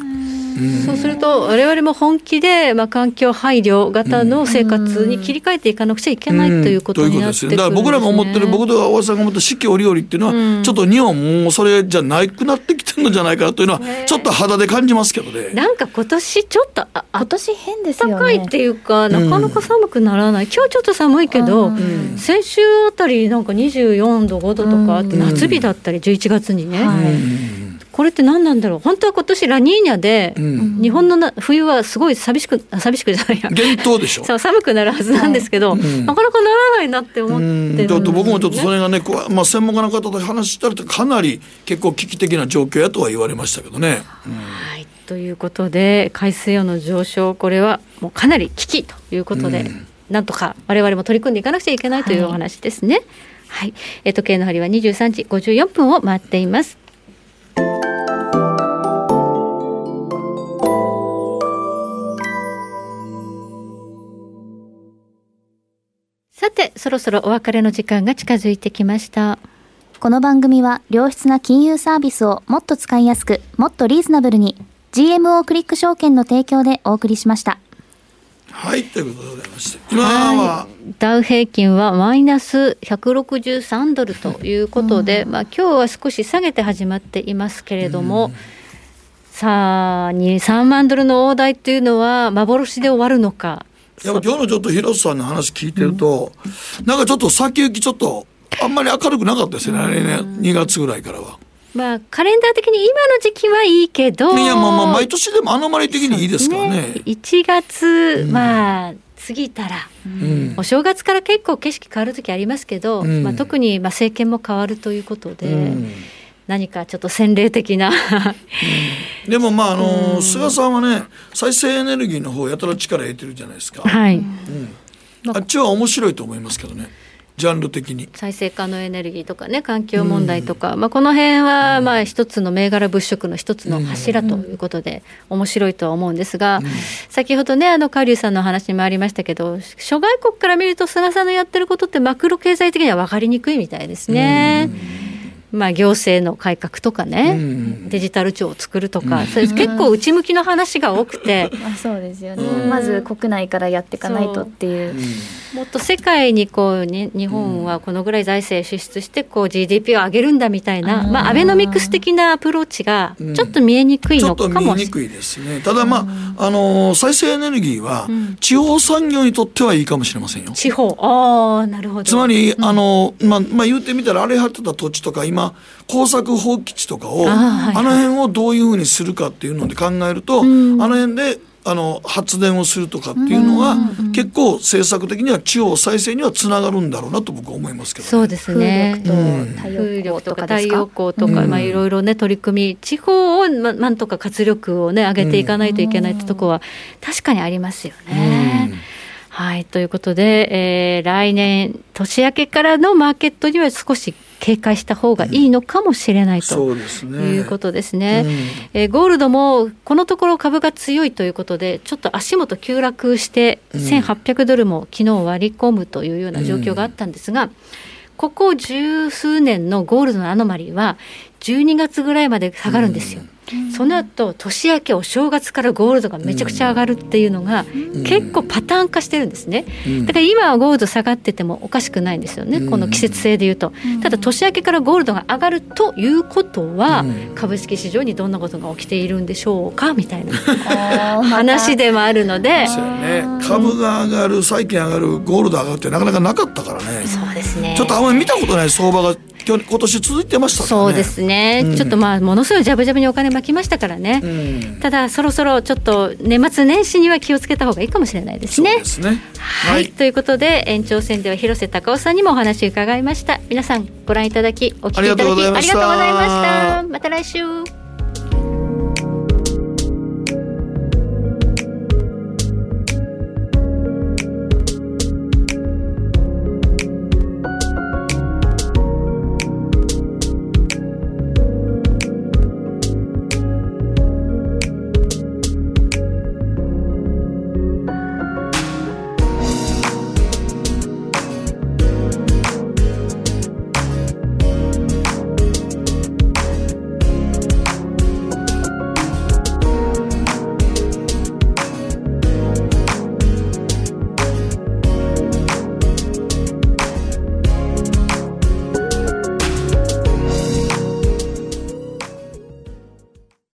そうすると、われわれも本気で、まあ、環境配慮型の生活に切り替えていかなくちゃいけないということになってくるんです、ね、だから僕らが思ってる、僕と大和さんが思ってる四季折々っていうのは、ちょっと日本もそれじゃなくなってきてるのじゃないかなというのは、ちょっと肌で感じますけどね。なんか今年ちょっと、今年変ですよね。高いっていうか、なかなか寒くならない。今日ちょっと寒いけど、先週あたりなんか24度、5度とかあって、夏日だったり、11月にね。はいこれって何なんだろう、本当は今年ラニーニャで、うん、日本のな冬はすごい寂しく、寂しくじゃないや、厳冬でしょ？そう寒くなるはずなんですけど、うん、なかなかならないなって思ってるんで、ね、僕もちょっとそれがね、まあ、専門家の方と話したら、かなり結構危機的な状況やとは言われましたけどね。はい。ということで、海水温の上昇、これはもうかなり危機ということで、なんとかわれわれも取り組んでいかなくちゃいけないというお話ですね。はい、はい、時計の針は23時54分を回っています。さて、そろそろお別れの時間が近づいてきました。この番組は良質な金融サービスをもっと使いやすく、もっとリーズナブルに GMO クリック証券の提供でお送りしました。はい、ということでございまして、今は、ダウ平均はマイナス163ドルということで、うん、まあ今日は少し下げて始まっていますけれども、うん、さあ、3万ドルの大台というのは幻で終わるのか。やっぱ今日のちょっと広瀬さんの話聞いてると、うん、なんかちょっと先行きちょっとあんまり明るくなかったですよね、来年2月ぐらいからは。まあ、カレンダー的に今の時期はいいけど。いや、まあまあ、毎年でもアノマリ的にいいですからね。ね。1月、うん、まあ、過ぎたら、うん、お正月から結構景色変わる時ありますけど、うん、まあ、特にまあ政権も変わるということで、何かちょっと洗礼的な。でもまああの菅さんはね再生エネルギーの方やたら力入れてるじゃないですか、はい、うん、あっちは面白いと思いますけどねジャンル的に。再生可能エネルギーとかね環境問題とか、うん、まあ、この辺はまあ一つの銘柄物色の一つの柱ということで面白いとは思うんですが、うん、先ほどねあのュウさんの話にもありましたけど諸外国から見ると菅さんのやってることってマクロ経済的には分かりにくいみたいですね。うんまあ、行政の改革とかね、うん、デジタル庁を作るとか、うん、それ結構内向きの話が多くて、あ そうですよね、うん、まず国内からやっていかないとっていう。もっと世界にこうに日本はこのぐらい財政支出してこう GDP を上げるんだみたいな、まあ、アベノミクス的なアプローチがちょっと見えにくいのかもしれない、ちょっと見えにくいですね。ただまあ、あの再生エネルギーは地方産業にとってはいいかもしれませんよ。地方。ああなるほど。つまり、あのまあまあ言うてみたら荒れ果てた土地とか今耕作放棄地とかをあ,、はいはい、あの辺をどういうふうにするかっていうので考えると、あの辺であの発電をするとかっていうのは、結構政策的には地方再生にはつながるんだろうなと僕は思いますけど、ね、そうですね。風力とか太陽光とか、まあ、いろいろね取り組み地方を、ま、なんとか活力をね上げていかないといけないってとこは確かにありますよね。はい、ということで、えー、来年年明けからのマーケットには少し警戒した方がいいのかもしれない、うん、ということですね。うん、えー、ゴールドもこのところ株が強いということで、ちょっと足元急落して、1800ドルも昨日割り込むというような状況があったんですが、うん、ここ十数年のゴールドのアノマリーは、12月ぐらいまで下がるんですよ。その後年明けお正月からゴールドがめちゃくちゃ上がるっていうのが結構パターン化してるんですね。だから今はゴールド下がっててもおかしくないんですよねこの季節性でいうと。ただ年明けからゴールドが上がるということは株式市場にどんなことが起きているんでしょうかみたいな 話でもあるので。株が上がる債券上がるゴールド上がるってなかなかなかったからね。そうですね。ちょっとあんまり見たことない相場が今日今年続いてましたからそうですね、うん。ちょっとまあものすごいジャブジャブにお金巻きましたからね、うん。ただそろそろちょっと年末年始には気をつけた方がいいかもしれないですね。ですね。はい、ということで延長戦では広瀬隆夫さんにもお話を伺いました。皆さんご覧いただきお聞きいただきありがとうございました。また来週